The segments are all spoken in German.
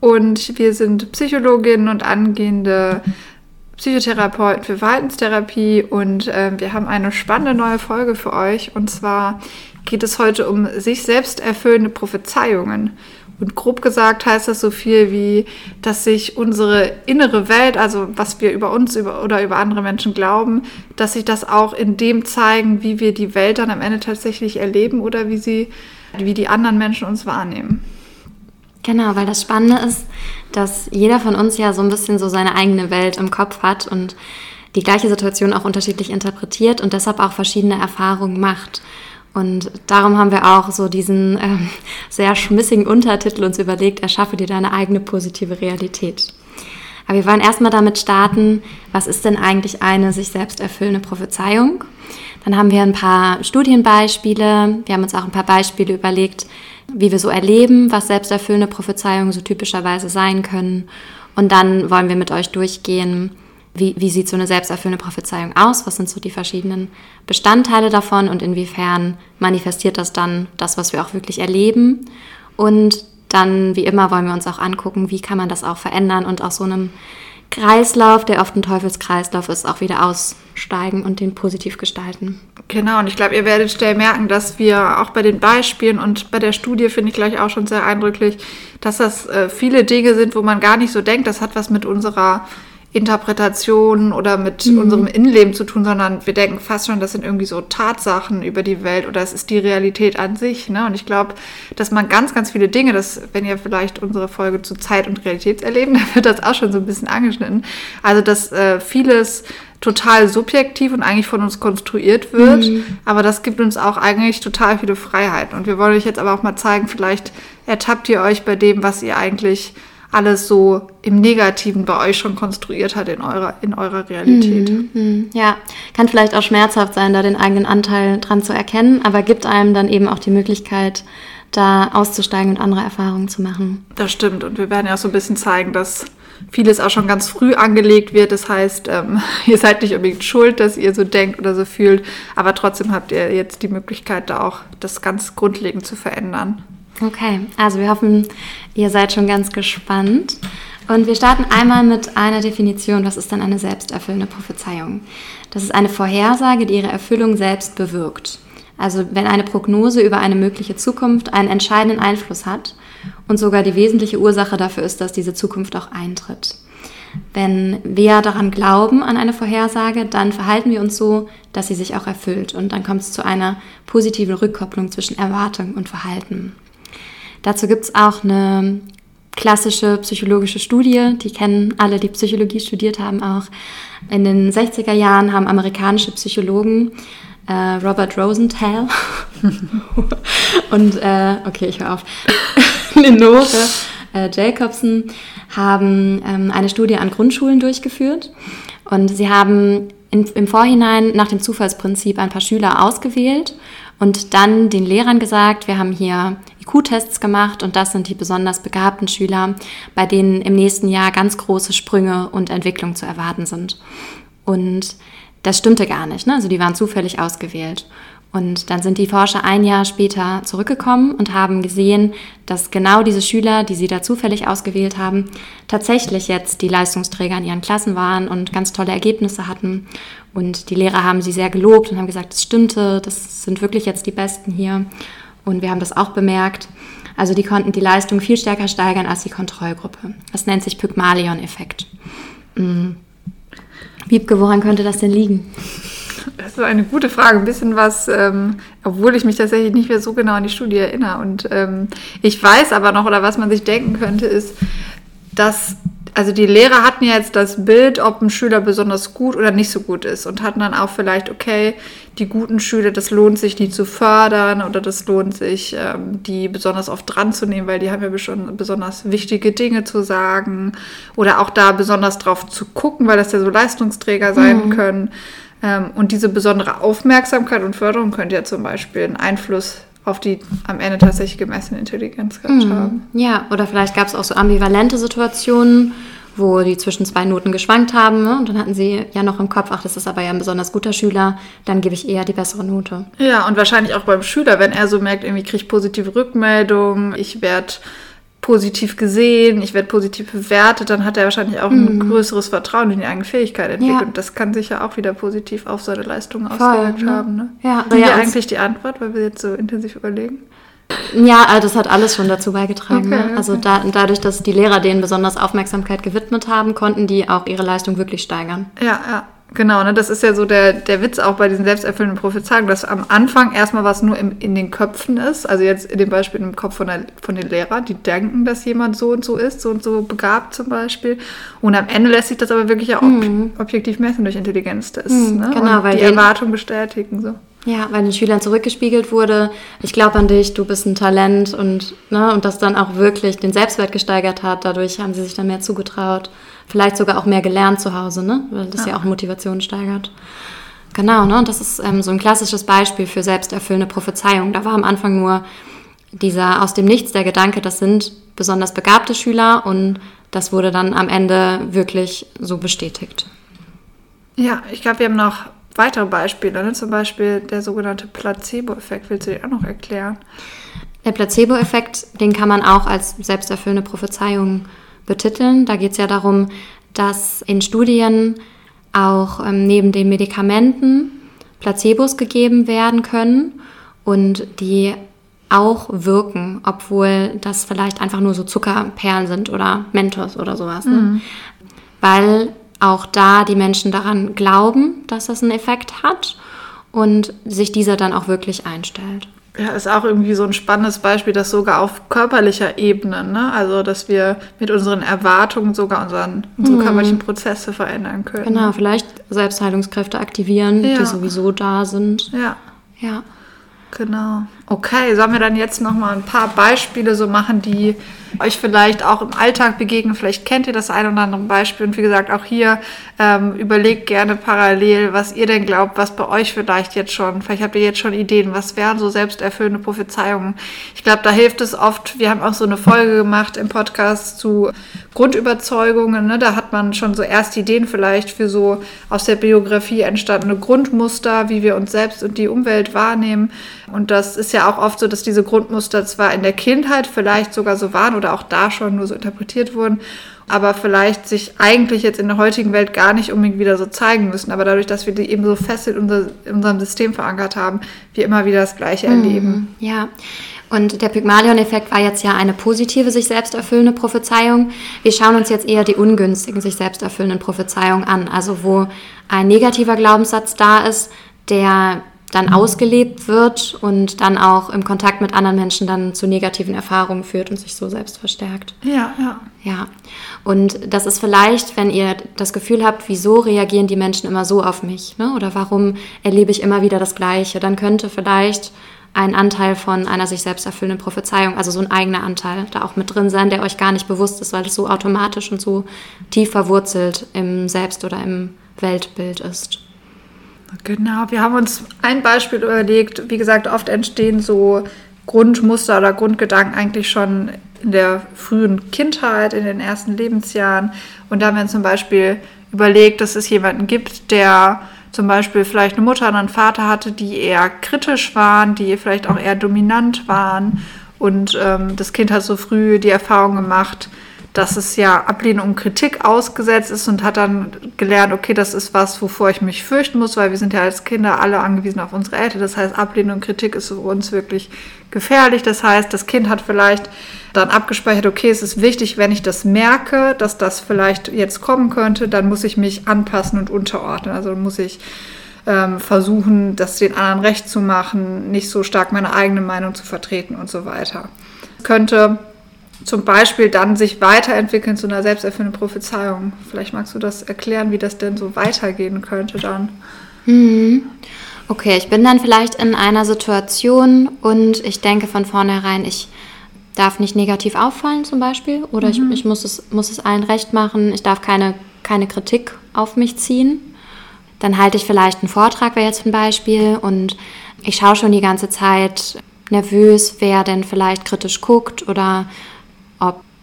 und wir sind Psychologinnen und angehende Psychotherapeuten für Verhaltenstherapie und äh, wir haben eine spannende neue Folge für euch und zwar geht es heute um sich selbst erfüllende Prophezeiungen. Und grob gesagt heißt das so viel wie, dass sich unsere innere Welt, also was wir über uns über, oder über andere Menschen glauben, dass sich das auch in dem zeigen, wie wir die Welt dann am Ende tatsächlich erleben oder wie sie, wie die anderen Menschen uns wahrnehmen. Genau, weil das Spannende ist, dass jeder von uns ja so ein bisschen so seine eigene Welt im Kopf hat und die gleiche Situation auch unterschiedlich interpretiert und deshalb auch verschiedene Erfahrungen macht. Und darum haben wir auch so diesen ähm, sehr schmissigen Untertitel uns überlegt, erschaffe dir deine eigene positive Realität. Aber wir wollen erstmal damit starten, was ist denn eigentlich eine sich selbst erfüllende Prophezeiung? Dann haben wir ein paar Studienbeispiele, wir haben uns auch ein paar Beispiele überlegt, wie wir so erleben, was selbsterfüllende Prophezeiungen so typischerweise sein können. Und dann wollen wir mit euch durchgehen, wie, wie sieht so eine selbsterfüllende Prophezeiung aus? Was sind so die verschiedenen Bestandteile davon und inwiefern manifestiert das dann das, was wir auch wirklich erleben? Und dann, wie immer, wollen wir uns auch angucken, wie kann man das auch verändern und aus so einem Kreislauf, der oft ein Teufelskreislauf ist, auch wieder aussteigen und den positiv gestalten. Genau, und ich glaube, ihr werdet schnell merken, dass wir auch bei den Beispielen und bei der Studie finde ich gleich auch schon sehr eindrücklich, dass das äh, viele Dinge sind, wo man gar nicht so denkt, das hat was mit unserer Interpretation oder mit mhm. unserem Innenleben zu tun, sondern wir denken fast schon, das sind irgendwie so Tatsachen über die Welt oder es ist die Realität an sich. Ne? Und ich glaube, dass man ganz, ganz viele Dinge, das, wenn ihr vielleicht unsere Folge zu Zeit und Realitätserleben, dann wird das auch schon so ein bisschen angeschnitten. Also, dass äh, vieles total subjektiv und eigentlich von uns konstruiert wird, mhm. aber das gibt uns auch eigentlich total viele Freiheiten. Und wir wollen euch jetzt aber auch mal zeigen, vielleicht ertappt ihr euch bei dem, was ihr eigentlich alles so im Negativen bei euch schon konstruiert hat in eurer, in eurer Realität. Mhm, mhm. Ja, kann vielleicht auch schmerzhaft sein, da den eigenen Anteil dran zu erkennen, aber gibt einem dann eben auch die Möglichkeit, da auszusteigen und andere Erfahrungen zu machen. Das stimmt. Und wir werden ja auch so ein bisschen zeigen, dass vieles auch schon ganz früh angelegt wird. Das heißt, ähm, ihr seid nicht unbedingt schuld, dass ihr so denkt oder so fühlt, aber trotzdem habt ihr jetzt die Möglichkeit, da auch das ganz grundlegend zu verändern. Okay, also wir hoffen, ihr seid schon ganz gespannt. Und wir starten einmal mit einer Definition. Was ist denn eine selbsterfüllende Prophezeiung? Das ist eine Vorhersage, die ihre Erfüllung selbst bewirkt. Also wenn eine Prognose über eine mögliche Zukunft einen entscheidenden Einfluss hat und sogar die wesentliche Ursache dafür ist, dass diese Zukunft auch eintritt. Wenn wir daran glauben, an eine Vorhersage, dann verhalten wir uns so, dass sie sich auch erfüllt. Und dann kommt es zu einer positiven Rückkopplung zwischen Erwartung und Verhalten. Dazu gibt es auch eine klassische psychologische Studie, die kennen alle, die Psychologie studiert haben auch. In den 60er Jahren haben amerikanische Psychologen äh, Robert Rosenthal und, äh, okay, ich höre auf, Lenore äh, Jacobson haben ähm, eine Studie an Grundschulen durchgeführt und sie haben in, im Vorhinein nach dem Zufallsprinzip ein paar Schüler ausgewählt und dann den Lehrern gesagt, wir haben hier IQ-Tests gemacht und das sind die besonders begabten Schüler, bei denen im nächsten Jahr ganz große Sprünge und Entwicklung zu erwarten sind. Und das stimmte gar nicht, ne? also die waren zufällig ausgewählt. Und dann sind die Forscher ein Jahr später zurückgekommen und haben gesehen, dass genau diese Schüler, die sie da zufällig ausgewählt haben, tatsächlich jetzt die Leistungsträger in ihren Klassen waren und ganz tolle Ergebnisse hatten. Und die Lehrer haben sie sehr gelobt und haben gesagt, es stimmte, das sind wirklich jetzt die Besten hier. Und wir haben das auch bemerkt. Also die konnten die Leistung viel stärker steigern als die Kontrollgruppe. Das nennt sich Pygmalion-Effekt. Mhm. Wiebke, woran könnte das denn liegen? Das ist eine gute Frage. Ein bisschen was, ähm, obwohl ich mich tatsächlich nicht mehr so genau an die Studie erinnere. Und ähm, ich weiß aber noch, oder was man sich denken könnte, ist, dass also die Lehrer hatten ja jetzt das Bild, ob ein Schüler besonders gut oder nicht so gut ist und hatten dann auch vielleicht, okay, die guten Schüler, das lohnt sich, die zu fördern oder das lohnt sich, ähm, die besonders oft dran zu nehmen, weil die haben ja schon besonders wichtige Dinge zu sagen oder auch da besonders drauf zu gucken, weil das ja so Leistungsträger sein mhm. können. Ähm, und diese besondere Aufmerksamkeit und Förderung könnte ja zum Beispiel einen Einfluss auf die am Ende tatsächlich gemessene Intelligenz gehabt mhm. haben. Ja, oder vielleicht gab es auch so ambivalente Situationen, wo die zwischen zwei Noten geschwankt haben. Ne? Und dann hatten sie ja noch im Kopf, ach, das ist aber ja ein besonders guter Schüler, dann gebe ich eher die bessere Note. Ja, und wahrscheinlich auch beim Schüler, wenn er so merkt, irgendwie kriege ich positive Rückmeldungen, ich werde positiv gesehen, ich werde positiv bewertet, dann hat er wahrscheinlich auch ein mhm. größeres Vertrauen in die eigene Fähigkeit entwickelt. Ja. Und das kann sich ja auch wieder positiv auf seine Leistungen ausgewirkt ne? haben. Ne? Ja, Haben ja, eigentlich die Antwort, weil wir jetzt so intensiv überlegen? Ja, also das hat alles schon dazu beigetragen. Okay, ne? Also da, dadurch, dass die Lehrer denen besonders Aufmerksamkeit gewidmet haben, konnten die auch ihre Leistung wirklich steigern. Ja, ja. Genau, ne, das ist ja so der, der Witz auch bei diesen selbsterfüllenden Prophezeiungen, dass am Anfang erstmal was nur im, in den Köpfen ist. Also jetzt in dem Beispiel im Kopf von, der, von den Lehrern, die denken, dass jemand so und so ist, so und so begabt zum Beispiel. Und am Ende lässt sich das aber wirklich ja ob, mhm. objektiv messen durch Intelligenztests. Mhm, ne? Genau, und weil die Erwartung bestätigen. So. Ja, weil den Schülern zurückgespiegelt wurde, ich glaube an dich, du bist ein Talent und, ne, und das dann auch wirklich den Selbstwert gesteigert hat. Dadurch haben sie sich dann mehr zugetraut. Vielleicht sogar auch mehr gelernt zu Hause, ne? weil das ja, ja auch Motivation steigert. Genau, ne? und das ist ähm, so ein klassisches Beispiel für selbsterfüllende Prophezeiung. Da war am Anfang nur dieser aus dem Nichts der Gedanke, das sind besonders begabte Schüler und das wurde dann am Ende wirklich so bestätigt. Ja, ich glaube, wir haben noch weitere Beispiele, ne? zum Beispiel der sogenannte Placebo-Effekt. Willst du den auch noch erklären? Der Placebo-Effekt, den kann man auch als selbsterfüllende Prophezeiung betiteln. Da geht es ja darum, dass in Studien auch ähm, neben den Medikamenten Placebos gegeben werden können und die auch wirken, obwohl das vielleicht einfach nur so Zuckerperlen sind oder Mentos oder sowas. Ne? Mhm. Weil auch da die Menschen daran glauben, dass das einen Effekt hat und sich dieser dann auch wirklich einstellt. Ja, ist auch irgendwie so ein spannendes Beispiel, dass sogar auf körperlicher Ebene, ne? also dass wir mit unseren Erwartungen sogar unseren, unsere mhm. körperlichen Prozesse verändern können. Genau, vielleicht Selbstheilungskräfte aktivieren, ja. die sowieso da sind. Ja. Ja. Genau. Okay, sollen wir dann jetzt noch mal ein paar Beispiele so machen, die euch vielleicht auch im Alltag begegnen? Vielleicht kennt ihr das ein oder andere Beispiel. Und wie gesagt, auch hier ähm, überlegt gerne parallel, was ihr denn glaubt, was bei euch vielleicht jetzt schon, vielleicht habt ihr jetzt schon Ideen, was wären so selbsterfüllende Prophezeiungen? Ich glaube, da hilft es oft. Wir haben auch so eine Folge gemacht im Podcast zu Grundüberzeugungen. Ne? Da hat man schon so erste Ideen vielleicht für so aus der Biografie entstandene Grundmuster, wie wir uns selbst und die Umwelt wahrnehmen. Und das ist ja auch oft so, dass diese Grundmuster zwar in der Kindheit vielleicht sogar so waren oder auch da schon nur so interpretiert wurden, aber vielleicht sich eigentlich jetzt in der heutigen Welt gar nicht unbedingt wieder so zeigen müssen. Aber dadurch, dass wir die eben so fest in, unser, in unserem System verankert haben, wir immer wieder das Gleiche mhm, erleben. Ja. Und der Pygmalion-Effekt war jetzt ja eine positive, sich selbst erfüllende Prophezeiung. Wir schauen uns jetzt eher die ungünstigen, sich selbst erfüllenden Prophezeiungen an. Also wo ein negativer Glaubenssatz da ist, der dann ausgelebt wird und dann auch im Kontakt mit anderen Menschen dann zu negativen Erfahrungen führt und sich so selbst verstärkt. Ja, ja. Ja. Und das ist vielleicht, wenn ihr das Gefühl habt, wieso reagieren die Menschen immer so auf mich? Ne? Oder warum erlebe ich immer wieder das Gleiche? Dann könnte vielleicht ein Anteil von einer sich selbst erfüllenden Prophezeiung, also so ein eigener Anteil, da auch mit drin sein, der euch gar nicht bewusst ist, weil es so automatisch und so tief verwurzelt im Selbst- oder im Weltbild ist. Genau, wir haben uns ein Beispiel überlegt. Wie gesagt, oft entstehen so Grundmuster oder Grundgedanken eigentlich schon in der frühen Kindheit, in den ersten Lebensjahren. Und da haben wir zum Beispiel überlegt, dass es jemanden gibt, der zum Beispiel vielleicht eine Mutter und einen Vater hatte, die eher kritisch waren, die vielleicht auch eher dominant waren. Und ähm, das Kind hat so früh die Erfahrung gemacht, dass es ja Ablehnung und Kritik ausgesetzt ist und hat dann gelernt, okay, das ist was, wovor ich mich fürchten muss, weil wir sind ja als Kinder alle angewiesen auf unsere Eltern. Das heißt, Ablehnung und Kritik ist für uns wirklich gefährlich. Das heißt, das Kind hat vielleicht dann abgespeichert, okay, es ist wichtig, wenn ich das merke, dass das vielleicht jetzt kommen könnte, dann muss ich mich anpassen und unterordnen. Also muss ich ähm, versuchen, das den anderen recht zu machen, nicht so stark meine eigene Meinung zu vertreten und so weiter. Könnte zum Beispiel dann sich weiterentwickeln zu einer selbsterfüllenden Prophezeiung. Vielleicht magst du das erklären, wie das denn so weitergehen könnte dann. Mhm. Okay, ich bin dann vielleicht in einer Situation und ich denke von vornherein, ich darf nicht negativ auffallen zum Beispiel oder mhm. ich, ich muss, es, muss es allen recht machen, ich darf keine, keine Kritik auf mich ziehen. Dann halte ich vielleicht einen Vortrag, wäre jetzt ein Beispiel, und ich schaue schon die ganze Zeit nervös, wer denn vielleicht kritisch guckt oder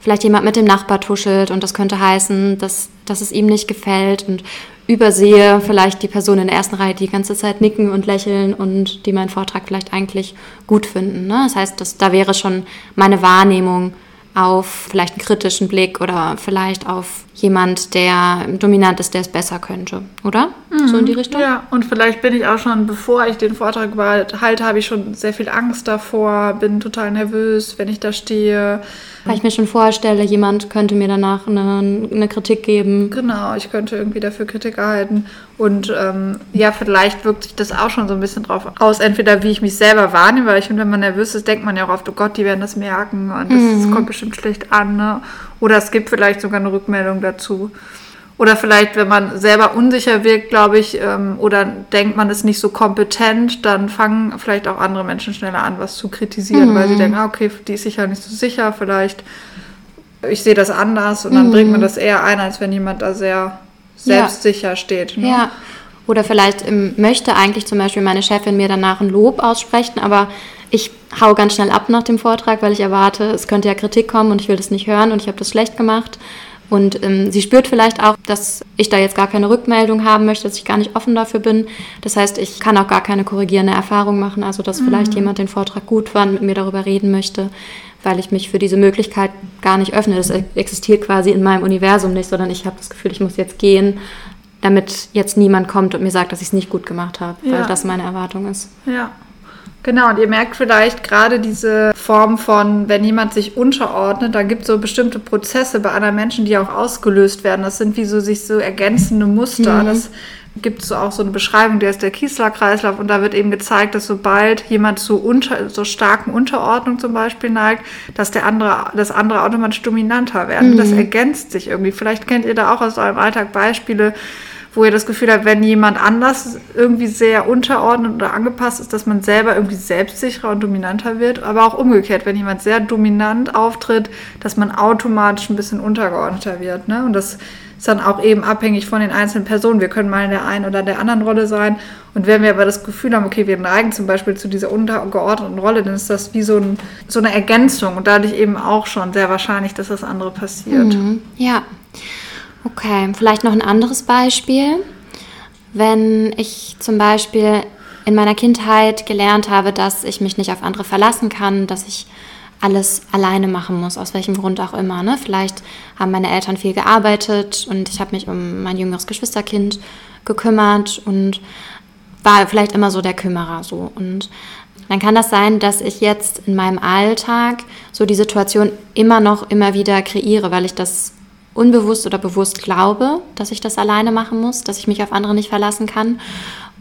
vielleicht jemand mit dem Nachbar tuschelt und das könnte heißen, dass, dass es ihm nicht gefällt und übersehe vielleicht die Person in der ersten Reihe, die ganze Zeit nicken und lächeln und die meinen Vortrag vielleicht eigentlich gut finden. Ne? Das heißt, dass, da wäre schon meine Wahrnehmung auf vielleicht einen kritischen Blick oder vielleicht auf jemand, der dominant ist, der es besser könnte, oder? Mhm. So in die Richtung? Ja, und vielleicht bin ich auch schon, bevor ich den Vortrag halte, habe ich schon sehr viel Angst davor, bin total nervös, wenn ich da stehe. Weil ich mir schon vorstelle, jemand könnte mir danach eine, eine Kritik geben. Genau, ich könnte irgendwie dafür Kritik erhalten. Und ähm, ja, vielleicht wirkt sich das auch schon so ein bisschen drauf aus, entweder wie ich mich selber wahrnehme, weil ich finde, wenn man nervös ist, denkt man ja auch oft, oh Gott, die werden das merken und das, mhm. kommt bestimmt schlecht an. Ne? Oder es gibt vielleicht sogar eine Rückmeldung dazu. Oder vielleicht, wenn man selber unsicher wirkt, glaube ich, ähm, oder denkt, man ist nicht so kompetent, dann fangen vielleicht auch andere Menschen schneller an, was zu kritisieren, mhm. weil sie denken, ah, okay, die ist sicher nicht so sicher, vielleicht ich sehe das anders und dann mhm. bringt man das eher ein, als wenn jemand da sehr selbstsicher ja. steht. Ne? Ja. Oder vielleicht ähm, möchte eigentlich zum Beispiel meine Chefin mir danach ein Lob aussprechen, aber ich hau ganz schnell ab nach dem Vortrag, weil ich erwarte, es könnte ja Kritik kommen und ich will das nicht hören und ich habe das schlecht gemacht. Und ähm, sie spürt vielleicht auch, dass ich da jetzt gar keine Rückmeldung haben möchte, dass ich gar nicht offen dafür bin. Das heißt, ich kann auch gar keine korrigierende Erfahrung machen, also dass mhm. vielleicht jemand den Vortrag gut fand, mit mir darüber reden möchte, weil ich mich für diese Möglichkeit gar nicht öffne. Das existiert quasi in meinem Universum nicht, sondern ich habe das Gefühl, ich muss jetzt gehen, damit jetzt niemand kommt und mir sagt, dass ich es nicht gut gemacht habe, ja. weil das meine Erwartung ist. Ja. Genau, und ihr merkt vielleicht gerade diese Form von, wenn jemand sich unterordnet, dann gibt es so bestimmte Prozesse bei anderen Menschen, die auch ausgelöst werden. Das sind wie so sich so ergänzende Muster. Mhm. Das gibt es so auch so eine Beschreibung, der ist der Kiesler-Kreislauf und da wird eben gezeigt, dass sobald jemand zu unter, so starken Unterordnung zum Beispiel neigt, dass der andere, das andere automatisch dominanter werden. Mhm. Das ergänzt sich irgendwie. Vielleicht kennt ihr da auch aus eurem Alltag Beispiele, wo ihr das Gefühl habt, wenn jemand anders irgendwie sehr unterordnet oder angepasst ist, dass man selber irgendwie selbstsicherer und dominanter wird, aber auch umgekehrt, wenn jemand sehr dominant auftritt, dass man automatisch ein bisschen untergeordneter wird. Ne? Und das ist dann auch eben abhängig von den einzelnen Personen. Wir können mal in der einen oder der anderen Rolle sein. Und wenn wir aber das Gefühl haben, okay, wir neigen zum Beispiel zu dieser untergeordneten Rolle, dann ist das wie so, ein, so eine Ergänzung und dadurch eben auch schon sehr wahrscheinlich, dass das andere passiert. Mhm. Ja. Okay, vielleicht noch ein anderes Beispiel. Wenn ich zum Beispiel in meiner Kindheit gelernt habe, dass ich mich nicht auf andere verlassen kann, dass ich alles alleine machen muss, aus welchem Grund auch immer. Ne? Vielleicht haben meine Eltern viel gearbeitet und ich habe mich um mein jüngeres Geschwisterkind gekümmert und war vielleicht immer so der Kümmerer so. Und dann kann das sein, dass ich jetzt in meinem Alltag so die Situation immer noch immer wieder kreiere, weil ich das unbewusst oder bewusst glaube, dass ich das alleine machen muss, dass ich mich auf andere nicht verlassen kann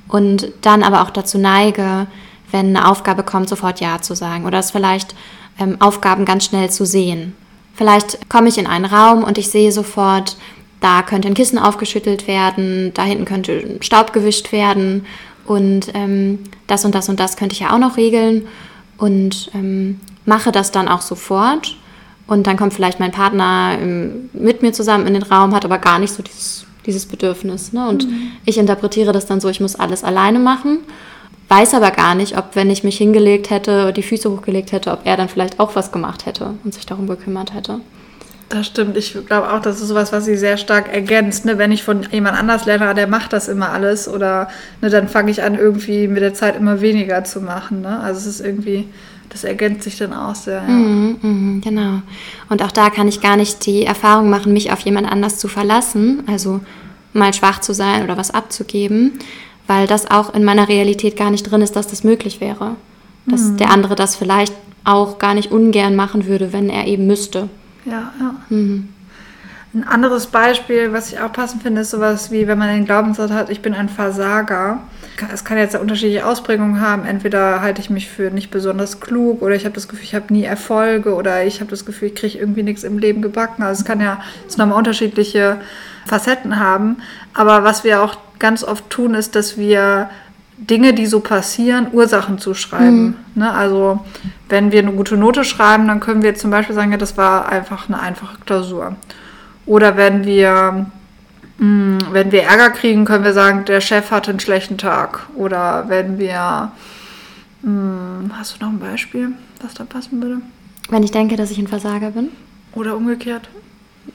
und dann aber auch dazu neige, wenn eine Aufgabe kommt, sofort Ja zu sagen oder es vielleicht ähm, Aufgaben ganz schnell zu sehen. Vielleicht komme ich in einen Raum und ich sehe sofort, da könnte ein Kissen aufgeschüttelt werden, da hinten könnte Staub gewischt werden und ähm, das und das und das könnte ich ja auch noch regeln und ähm, mache das dann auch sofort und dann kommt vielleicht mein Partner ähm, mit mir zusammen in den Raum, hat aber gar nicht so dieses, dieses Bedürfnis. Ne? Und mhm. ich interpretiere das dann so, ich muss alles alleine machen, weiß aber gar nicht, ob wenn ich mich hingelegt hätte, die Füße hochgelegt hätte, ob er dann vielleicht auch was gemacht hätte und sich darum gekümmert hätte. Das stimmt. Ich glaube auch, das ist sowas, was sie sehr stark ergänzt. Ne? Wenn ich von jemand anders lerne, der macht das immer alles, oder ne, dann fange ich an, irgendwie mit der Zeit immer weniger zu machen. Ne? Also es ist irgendwie das ergänzt sich dann auch sehr. Ja. Mhm, mh, genau. Und auch da kann ich gar nicht die Erfahrung machen, mich auf jemand anders zu verlassen, also mal schwach zu sein oder was abzugeben, weil das auch in meiner Realität gar nicht drin ist, dass das möglich wäre. Dass mhm. der andere das vielleicht auch gar nicht ungern machen würde, wenn er eben müsste. Ja, ja. Mhm. Ein anderes Beispiel, was ich auch passend finde, ist sowas wie, wenn man den Glaubenssatz hat, ich bin ein Versager es kann jetzt unterschiedliche Ausprägungen haben. Entweder halte ich mich für nicht besonders klug oder ich habe das Gefühl, ich habe nie Erfolge oder ich habe das Gefühl, ich kriege irgendwie nichts im Leben gebacken. Also es kann ja es nochmal unterschiedliche Facetten haben. Aber was wir auch ganz oft tun, ist, dass wir Dinge, die so passieren, Ursachen zuschreiben. Mhm. Ne? Also wenn wir eine gute Note schreiben, dann können wir zum Beispiel sagen, ja, das war einfach eine einfache Klausur. Oder wenn wir, wenn wir Ärger kriegen, können wir sagen, der Chef hatte einen schlechten Tag. Oder wenn wir, mh, hm, hast du noch ein Beispiel, was da passen würde? Wenn ich denke, dass ich ein Versager bin. Oder umgekehrt.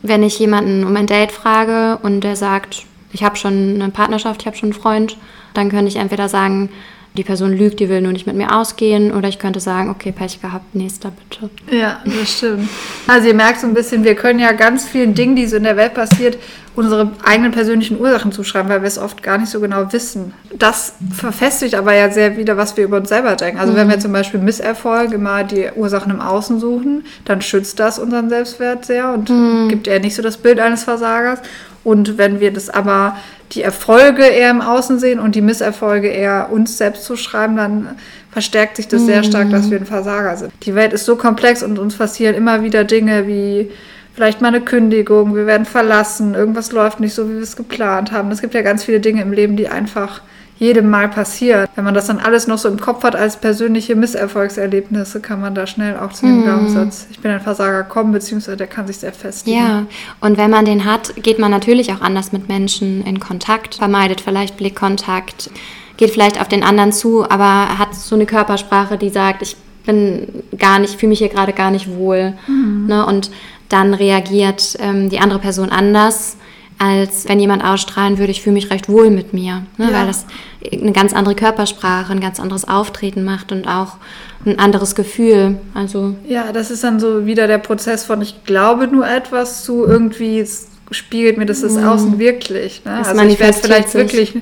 Wenn ich jemanden um ein Date frage und der sagt, ich habe schon eine Partnerschaft, ich habe schon einen Freund, dann könnte ich entweder sagen, die Person lügt, die will nur nicht mit mir ausgehen. Oder ich könnte sagen, okay, Pech gehabt, nächster bitte. Ja, das stimmt. Also ihr merkt so ein bisschen, wir können ja ganz vielen Dingen, die so in der Welt passiert, unsere eigenen persönlichen Ursachen zuschreiben, weil wir es oft gar nicht so genau wissen. Das verfestigt aber ja sehr wieder, was wir über uns selber denken. Also mhm. wenn wir zum Beispiel Misserfolge mal die Ursachen im Außen suchen, dann schützt das unseren Selbstwert sehr und mhm. gibt eher nicht so das Bild eines Versagers. Und wenn wir das aber die Erfolge eher im Außen sehen und die Misserfolge eher uns selbst zuschreiben, dann verstärkt sich das sehr stark, dass wir ein Versager sind. Die Welt ist so komplex und uns passieren immer wieder Dinge wie vielleicht mal eine Kündigung, wir werden verlassen, irgendwas läuft nicht so, wie wir es geplant haben. Es gibt ja ganz viele Dinge im Leben, die einfach jedem Mal passiert. Wenn man das dann alles noch so im Kopf hat als persönliche Misserfolgserlebnisse, kann man da schnell auch zu dem mm. Glaubenssatz, ich bin ein Versager kommen, beziehungsweise der kann sich sehr festigen. Ja, und wenn man den hat, geht man natürlich auch anders mit Menschen in Kontakt, vermeidet vielleicht Blickkontakt, geht vielleicht auf den anderen zu, aber hat so eine Körpersprache, die sagt, ich bin gar nicht, fühle mich hier gerade gar nicht wohl. Mhm. Ne? Und dann reagiert ähm, die andere Person anders als wenn jemand ausstrahlen würde, ich fühle mich recht wohl mit mir, ne? ja. weil das eine ganz andere Körpersprache, ein ganz anderes Auftreten macht und auch ein anderes Gefühl. Also ja, das ist dann so wieder der Prozess von ich glaube nur etwas zu irgendwie spiegelt mir das das mhm. Außen wirklich. Ne? Das also ich werde vielleicht sich. wirklich,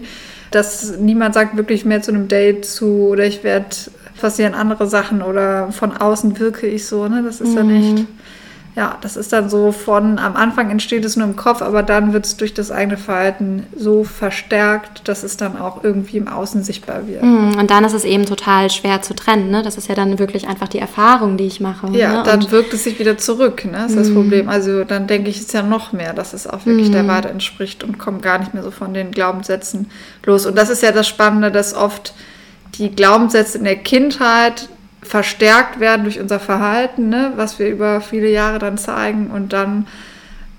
dass niemand sagt wirklich mehr zu einem Date zu oder ich werde passieren andere Sachen oder von außen wirke ich so. Ne? Das ist mhm. dann echt ja, das ist dann so von, am Anfang entsteht es nur im Kopf, aber dann wird es durch das eigene Verhalten so verstärkt, dass es dann auch irgendwie im Außen sichtbar wird. Mm, und dann ist es eben total schwer zu trennen. Ne? Das ist ja dann wirklich einfach die Erfahrung, die ich mache. Ja, ne? dann und wirkt es sich wieder zurück, ne? ist das mm. Problem. Also dann denke ich es ja noch mehr, dass es auch wirklich der Wahrheit entspricht und komme gar nicht mehr so von den Glaubenssätzen los. Und das ist ja das Spannende, dass oft die Glaubenssätze in der Kindheit verstärkt werden durch unser Verhalten, ne, was wir über viele Jahre dann zeigen und dann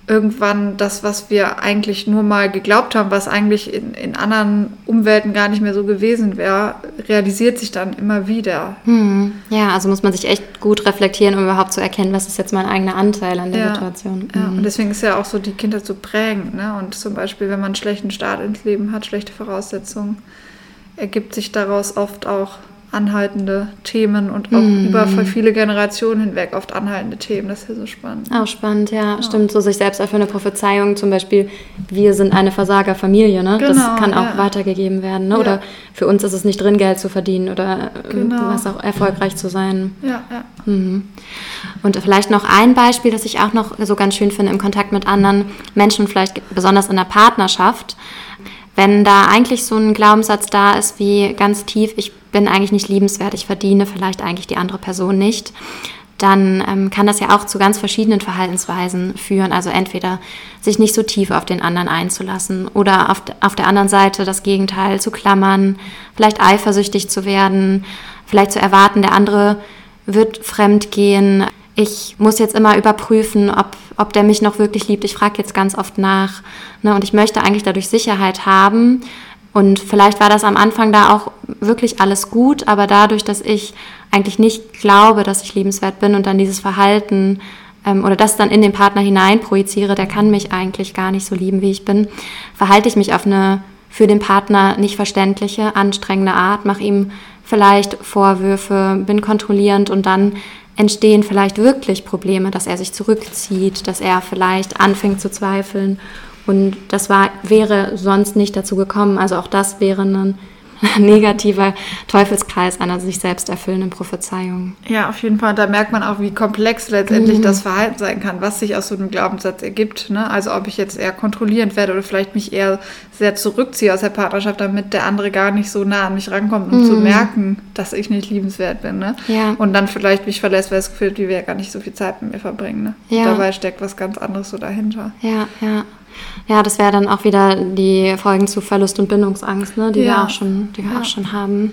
irgendwann das, was wir eigentlich nur mal geglaubt haben, was eigentlich in, in anderen Umwelten gar nicht mehr so gewesen wäre, realisiert sich dann immer wieder. Hm. Ja, also muss man sich echt gut reflektieren, um überhaupt zu erkennen, was ist jetzt mein eigener Anteil an der ja, Situation. Ja, hm. und deswegen ist ja auch so die Kindheit so prägend. Ne? Und zum Beispiel, wenn man einen schlechten Start ins Leben hat, schlechte Voraussetzungen, ergibt sich daraus oft auch anhaltende Themen und auch mm. über viele Generationen hinweg oft anhaltende Themen. Das ist ja so spannend. Auch spannend, ja. ja. Stimmt, so sich selbst erfüllende Prophezeiung, zum Beispiel, wir sind eine Versagerfamilie, ne? Genau, das kann auch ja. weitergegeben werden. Ne? Ja. Oder für uns ist es nicht drin, Geld zu verdienen oder genau. was auch erfolgreich zu sein. Ja, ja. Mhm. Und vielleicht noch ein Beispiel, das ich auch noch so ganz schön finde im Kontakt mit anderen Menschen, vielleicht besonders in der Partnerschaft. Wenn da eigentlich so ein Glaubenssatz da ist wie ganz tief, ich bin eigentlich nicht liebenswert, ich verdiene vielleicht eigentlich die andere Person nicht, dann ähm, kann das ja auch zu ganz verschiedenen Verhaltensweisen führen. Also entweder sich nicht so tief auf den anderen einzulassen oder auf, auf der anderen Seite das Gegenteil zu klammern, vielleicht eifersüchtig zu werden, vielleicht zu erwarten, der andere wird fremd gehen. Ich muss jetzt immer überprüfen, ob ob der mich noch wirklich liebt. Ich frage jetzt ganz oft nach. Ne? Und ich möchte eigentlich dadurch Sicherheit haben. Und vielleicht war das am Anfang da auch wirklich alles gut, aber dadurch, dass ich eigentlich nicht glaube, dass ich liebenswert bin und dann dieses Verhalten ähm, oder das dann in den Partner hinein projiziere, der kann mich eigentlich gar nicht so lieben, wie ich bin, verhalte ich mich auf eine für den Partner nicht verständliche, anstrengende Art, mache ihm vielleicht Vorwürfe, bin kontrollierend und dann entstehen vielleicht wirklich Probleme, dass er sich zurückzieht, dass er vielleicht anfängt zu zweifeln. Und das war, wäre sonst nicht dazu gekommen. Also auch das wäre ein, negativer Teufelskreis einer sich selbst erfüllenden Prophezeiung. Ja, auf jeden Fall. Da merkt man auch, wie komplex letztendlich mhm. das Verhalten sein kann, was sich aus so einem Glaubenssatz ergibt. Ne? Also ob ich jetzt eher kontrollierend werde oder vielleicht mich eher sehr zurückziehe aus der Partnerschaft, damit der andere gar nicht so nah an mich rankommt, um mhm. zu merken, dass ich nicht liebenswert bin. Ne? Ja. Und dann vielleicht mich verlässt, weil es gefühlt, wie wir ja gar nicht so viel Zeit mit mir verbringen. Ne? Ja. Dabei steckt was ganz anderes so dahinter. Ja, ja. Ja, das wäre dann auch wieder die Folgen zu Verlust und Bindungsangst, ne, die ja. wir auch schon, die wir ja. auch schon haben.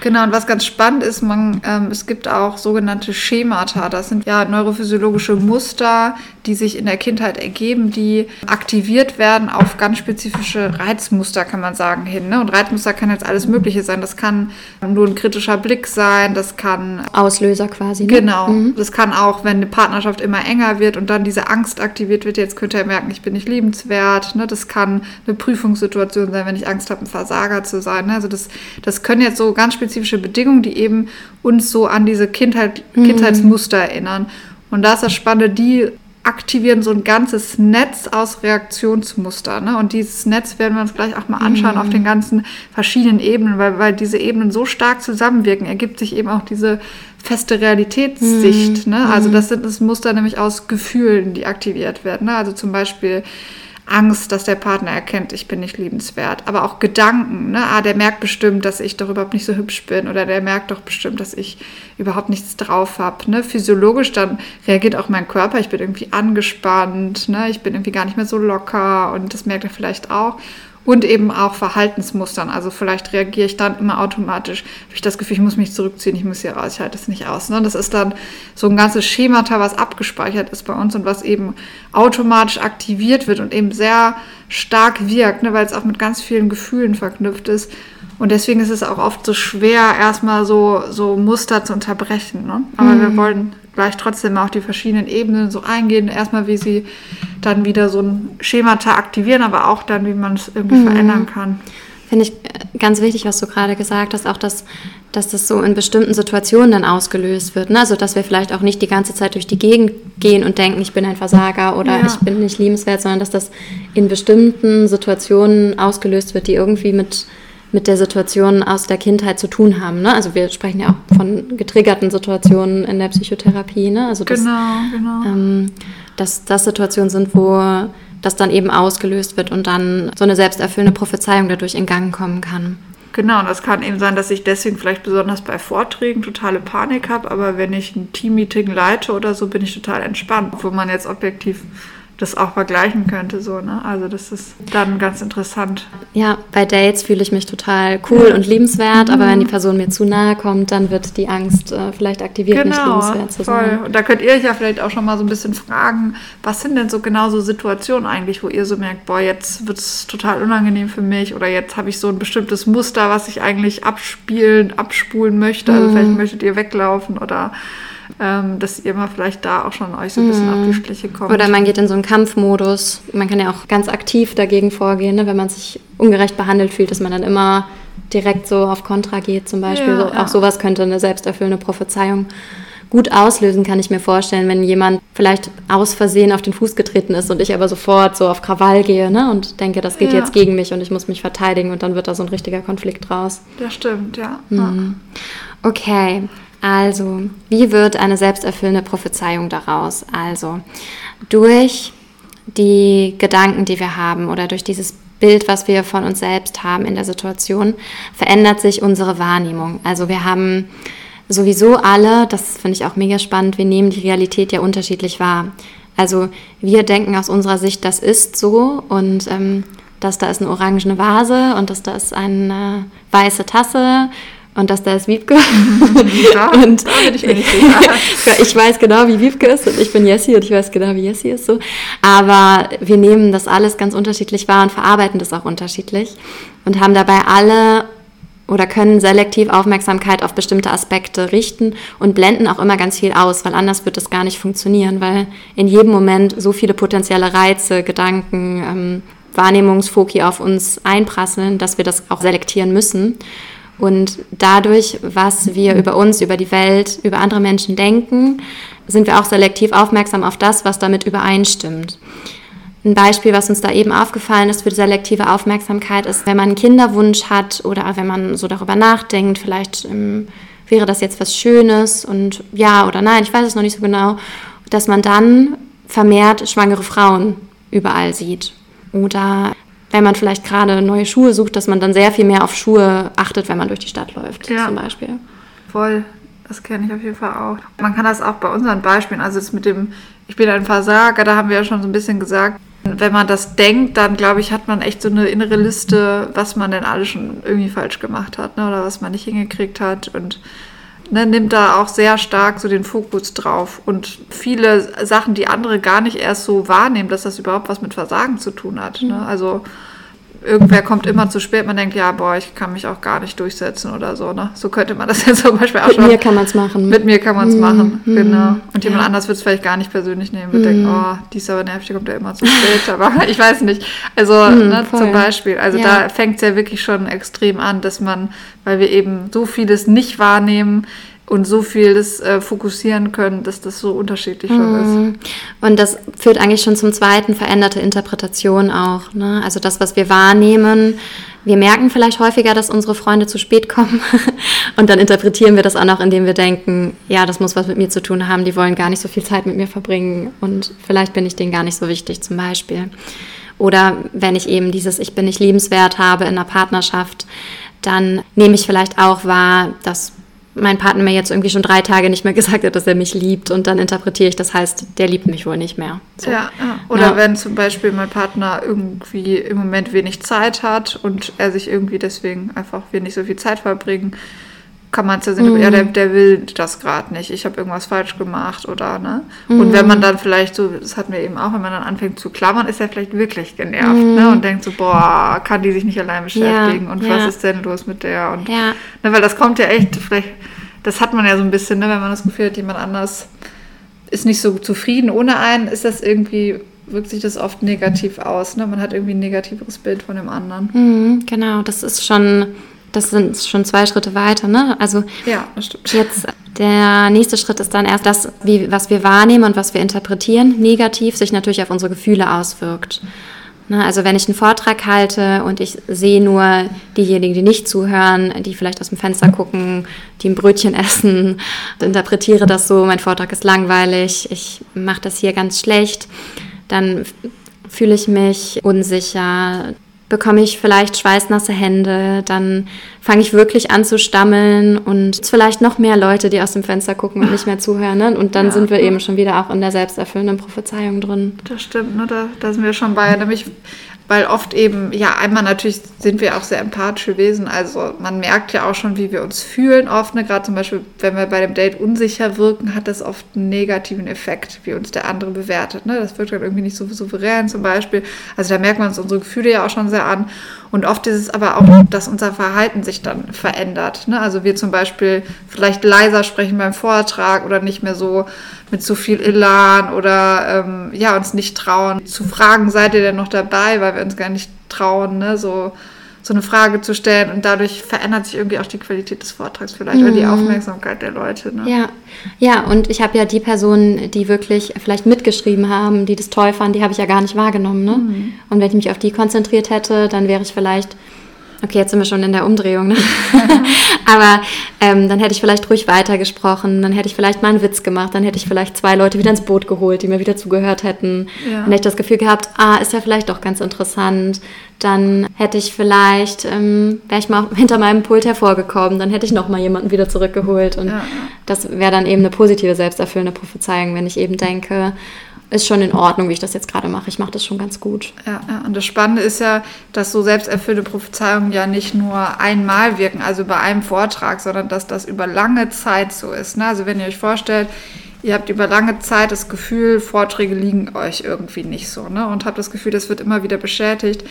Genau, und was ganz spannend ist, man, ähm, es gibt auch sogenannte Schemata. Das sind ja neurophysiologische Muster, die sich in der Kindheit ergeben, die aktiviert werden auf ganz spezifische Reizmuster, kann man sagen, hin. Ne? Und Reizmuster kann jetzt alles Mögliche sein. Das kann nur ein kritischer Blick sein, das kann. Auslöser quasi. Ne? Genau. Mhm. Das kann auch, wenn eine Partnerschaft immer enger wird und dann diese Angst aktiviert wird, jetzt könnte er merken, ich bin nicht liebenswert. Ne? Das kann eine Prüfungssituation sein, wenn ich Angst habe, ein Versager zu sein. Ne? Also das, das können jetzt so ganz spezifisch spezifische Bedingungen, die eben uns so an diese Kindheit, mhm. Kindheitsmuster erinnern. Und da ist das Spannende, die aktivieren so ein ganzes Netz aus Reaktionsmuster. Ne? Und dieses Netz werden wir uns gleich auch mal anschauen mhm. auf den ganzen verschiedenen Ebenen, weil, weil diese Ebenen so stark zusammenwirken, ergibt sich eben auch diese feste Realitätssicht. Mhm. Ne? Also mhm. das sind das Muster nämlich aus Gefühlen, die aktiviert werden. Ne? Also zum Beispiel Angst, dass der Partner erkennt, ich bin nicht liebenswert. Aber auch Gedanken, ne? Ah, der merkt bestimmt, dass ich doch überhaupt nicht so hübsch bin oder der merkt doch bestimmt, dass ich überhaupt nichts drauf habe. Ne? Physiologisch dann reagiert auch mein Körper, ich bin irgendwie angespannt, ne? ich bin irgendwie gar nicht mehr so locker und das merkt er vielleicht auch und eben auch Verhaltensmustern. Also vielleicht reagiere ich dann immer automatisch, habe ich das Gefühl, ich muss mich zurückziehen, ich muss hier raus, ich halte das nicht aus. Ne? Das ist dann so ein ganzes Schemata, was abgespeichert ist bei uns und was eben automatisch aktiviert wird und eben sehr stark wirkt, ne? weil es auch mit ganz vielen Gefühlen verknüpft ist. Und deswegen ist es auch oft so schwer, erstmal so, so Muster zu unterbrechen. Ne? Aber mhm. wir wollen gleich trotzdem auf die verschiedenen Ebenen so eingehen. Erstmal, wie sie dann wieder so ein Schemata aktivieren, aber auch dann, wie man es irgendwie mhm. verändern kann. Finde ich äh, ganz wichtig, was du gerade gesagt hast, auch dass, dass das so in bestimmten Situationen dann ausgelöst wird. Ne? Also, dass wir vielleicht auch nicht die ganze Zeit durch die Gegend gehen und denken, ich bin ein Versager oder ja. ich bin nicht liebenswert, sondern dass das in bestimmten Situationen ausgelöst wird, die irgendwie mit mit der Situation aus der Kindheit zu tun haben. Ne? Also wir sprechen ja auch von getriggerten Situationen in der Psychotherapie. Ne? Also dass, genau, genau. Ähm, dass das Situationen sind, wo das dann eben ausgelöst wird und dann so eine selbsterfüllende Prophezeiung dadurch in Gang kommen kann. Genau, und das kann eben sein, dass ich deswegen vielleicht besonders bei Vorträgen totale Panik habe, aber wenn ich ein Teammeeting leite oder so, bin ich total entspannt, wo man jetzt objektiv das auch vergleichen könnte. So, ne? Also das ist dann ganz interessant. Ja, bei Dates fühle ich mich total cool und liebenswert, mhm. aber wenn die Person mir zu nahe kommt, dann wird die Angst äh, vielleicht aktiviert, genau, nicht liebenswert zu sein. Voll. Und da könnt ihr euch ja vielleicht auch schon mal so ein bisschen fragen, was sind denn so genau so Situationen eigentlich, wo ihr so merkt, boah, jetzt wird es total unangenehm für mich oder jetzt habe ich so ein bestimmtes Muster, was ich eigentlich abspielen, abspulen möchte. Also mhm. vielleicht möchtet ihr weglaufen oder ähm, dass ihr mal vielleicht da auch schon euch so ein bisschen mhm. auf die Schliche kommt. Oder man geht in so einen Kampfmodus. Man kann ja auch ganz aktiv dagegen vorgehen, ne? wenn man sich ungerecht behandelt fühlt, dass man dann immer direkt so auf Kontra geht zum Beispiel. Ja, so, ja. Auch sowas könnte eine selbsterfüllende Prophezeiung gut auslösen, kann ich mir vorstellen, wenn jemand vielleicht aus Versehen auf den Fuß getreten ist und ich aber sofort so auf Krawall gehe ne, und denke, das geht ja. jetzt gegen mich und ich muss mich verteidigen und dann wird da so ein richtiger Konflikt draus. Das stimmt, ja. Mhm. Okay, also, wie wird eine selbsterfüllende Prophezeiung daraus? Also, durch die Gedanken, die wir haben oder durch dieses Bild, was wir von uns selbst haben in der Situation, verändert sich unsere Wahrnehmung. Also wir haben sowieso alle, das finde ich auch mega spannend, wir nehmen die Realität ja unterschiedlich wahr. Also wir denken aus unserer Sicht, das ist so und ähm, dass da ist eine orangene Vase und dass da ist eine weiße Tasse und dass da ist Wiebke. Ja, und da bin ich mir nicht sicher. ich weiß genau, wie Wiebke ist und ich bin Jessie und ich weiß genau, wie Jessie ist so. Aber wir nehmen das alles ganz unterschiedlich wahr und verarbeiten das auch unterschiedlich und haben dabei alle oder können selektiv Aufmerksamkeit auf bestimmte Aspekte richten und blenden auch immer ganz viel aus, weil anders wird das gar nicht funktionieren, weil in jedem Moment so viele potenzielle Reize, Gedanken, ähm, Wahrnehmungsfoki auf uns einprasseln, dass wir das auch selektieren müssen. Und dadurch, was wir über uns, über die Welt, über andere Menschen denken, sind wir auch selektiv aufmerksam auf das, was damit übereinstimmt. ein Beispiel, was uns da eben aufgefallen ist für selektive Aufmerksamkeit, ist, wenn man einen Kinderwunsch hat oder wenn man so darüber nachdenkt, vielleicht ähm, wäre das jetzt was Schönes und ja oder nein, ich weiß es noch nicht so genau, dass man dann vermehrt schwangere Frauen überall sieht. Oder wenn man vielleicht gerade neue Schuhe sucht, dass man dann sehr viel mehr auf Schuhe achtet, wenn man durch die Stadt läuft, ja. zum Beispiel. Voll, das kenne ich auf jeden Fall auch. Man kann das auch bei unseren Beispielen, also jetzt mit dem Ich bin ein Versager, da haben wir ja schon so ein bisschen gesagt, wenn man das denkt, dann glaube ich, hat man echt so eine innere Liste, was man denn alles schon irgendwie falsch gemacht hat ne? oder was man nicht hingekriegt hat und ne, nimmt da auch sehr stark so den Fokus drauf und viele Sachen, die andere gar nicht erst so wahrnehmen, dass das überhaupt was mit Versagen zu tun hat. Ne? Also irgendwer kommt immer zu spät, man denkt, ja, boah, ich kann mich auch gar nicht durchsetzen oder so. Ne? So könnte man das jetzt zum Beispiel auch mit schon. Mit mir kann man es machen. Mit mir kann man es mhm. machen, mhm. genau. Und jemand ja. anders wird es vielleicht gar nicht persönlich nehmen, wird mhm. denken, oh, die ist aber nervig, die kommt ja immer zu spät. aber ich weiß nicht. Also mhm, ne, zum Beispiel, also ja. da fängt es ja wirklich schon extrem an, dass man, weil wir eben so vieles nicht wahrnehmen, und so vieles äh, fokussieren können, dass das so unterschiedlich mhm. ist. Und das führt eigentlich schon zum zweiten, veränderte Interpretation auch. Ne? Also das, was wir wahrnehmen, wir merken vielleicht häufiger, dass unsere Freunde zu spät kommen und dann interpretieren wir das auch noch, indem wir denken, ja, das muss was mit mir zu tun haben, die wollen gar nicht so viel Zeit mit mir verbringen und vielleicht bin ich denen gar nicht so wichtig zum Beispiel. Oder wenn ich eben dieses Ich bin nicht liebenswert habe in einer Partnerschaft, dann nehme ich vielleicht auch wahr, dass mein Partner mir jetzt irgendwie schon drei Tage nicht mehr gesagt hat, dass er mich liebt und dann interpretiere ich, das heißt, der liebt mich wohl nicht mehr. So. Ja, ja, Oder ja. wenn zum Beispiel mein Partner irgendwie im Moment wenig Zeit hat und er sich irgendwie deswegen einfach wenig so viel Zeit verbringen, kann man es ja sehen, mhm. ja, der, der will das gerade nicht, ich habe irgendwas falsch gemacht oder, ne? Mhm. Und wenn man dann vielleicht so, das hatten wir eben auch, wenn man dann anfängt zu klammern, ist er vielleicht wirklich genervt, mhm. ne? Und denkt so, boah, kann die sich nicht allein beschäftigen ja, und ja. was ist denn los mit der? Und, ja. ne, weil das kommt ja echt, vielleicht, das hat man ja so ein bisschen, ne? Wenn man das Gefühl hat, jemand anders ist nicht so zufrieden ohne einen, ist das irgendwie wirkt sich das oft negativ aus. Ne? Man hat irgendwie ein negativeres Bild von dem anderen. Mhm, genau, das ist schon das sind schon zwei Schritte weiter, ne? Also ja, jetzt der nächste Schritt ist dann erst das, wie, was wir wahrnehmen und was wir interpretieren, negativ sich natürlich auf unsere Gefühle auswirkt. Ne? Also wenn ich einen Vortrag halte und ich sehe nur diejenigen, die nicht zuhören, die vielleicht aus dem Fenster gucken, die ein Brötchen essen, interpretiere das so, mein Vortrag ist langweilig, ich mache das hier ganz schlecht, dann fühle ich mich unsicher, bekomme ich vielleicht schweißnasse Hände, dann fange ich wirklich an zu stammeln und vielleicht noch mehr Leute, die aus dem Fenster gucken und nicht mehr zuhören. Ne? Und dann ja, sind wir eben schon wieder auch in der selbsterfüllenden Prophezeiung drin. Das stimmt, ne? da, da sind wir schon bei. Nämlich weil oft eben, ja, einmal natürlich sind wir auch sehr empathische Wesen, also man merkt ja auch schon, wie wir uns fühlen oft, ne? gerade zum Beispiel, wenn wir bei dem Date unsicher wirken, hat das oft einen negativen Effekt, wie uns der andere bewertet, ne? das wirkt dann irgendwie nicht so souverän zum Beispiel, also da merkt man uns unsere Gefühle ja auch schon sehr an und oft ist es aber auch, dass unser Verhalten sich dann verändert, ne? also wir zum Beispiel vielleicht leiser sprechen beim Vortrag oder nicht mehr so mit so viel Elan oder ähm, ja, uns nicht trauen zu fragen, seid ihr denn noch dabei, weil wir uns gar nicht trauen, ne, so, so eine Frage zu stellen und dadurch verändert sich irgendwie auch die Qualität des Vortrags vielleicht mhm. oder die mhm. Aufmerksamkeit der Leute. Ne? Ja. ja, und ich habe ja die Personen, die wirklich vielleicht mitgeschrieben haben, die das toll fanden, die habe ich ja gar nicht wahrgenommen. Ne? Mhm. Und wenn ich mich auf die konzentriert hätte, dann wäre ich vielleicht Okay, jetzt sind wir schon in der Umdrehung. Ne? Aber ähm, dann hätte ich vielleicht ruhig weitergesprochen, dann hätte ich vielleicht mal einen Witz gemacht, dann hätte ich vielleicht zwei Leute wieder ins Boot geholt, die mir wieder zugehört hätten. Ja. Dann hätte ich das Gefühl gehabt, ah, ist ja vielleicht doch ganz interessant. Dann hätte ich vielleicht, ähm, wäre ich mal hinter meinem Pult hervorgekommen, dann hätte ich noch mal jemanden wieder zurückgeholt. Und ja. das wäre dann eben eine positive, selbsterfüllende Prophezeiung, wenn ich eben denke, ist schon in Ordnung, wie ich das jetzt gerade mache. Ich mache das schon ganz gut. Ja, und das Spannende ist ja, dass so selbsterfüllte Prophezeiungen ja nicht nur einmal wirken, also bei einem Vortrag, sondern dass das über lange Zeit so ist. Ne? Also wenn ihr euch vorstellt, ihr habt über lange Zeit das Gefühl, Vorträge liegen euch irgendwie nicht so, ne? Und habt das Gefühl, das wird immer wieder beschädigt.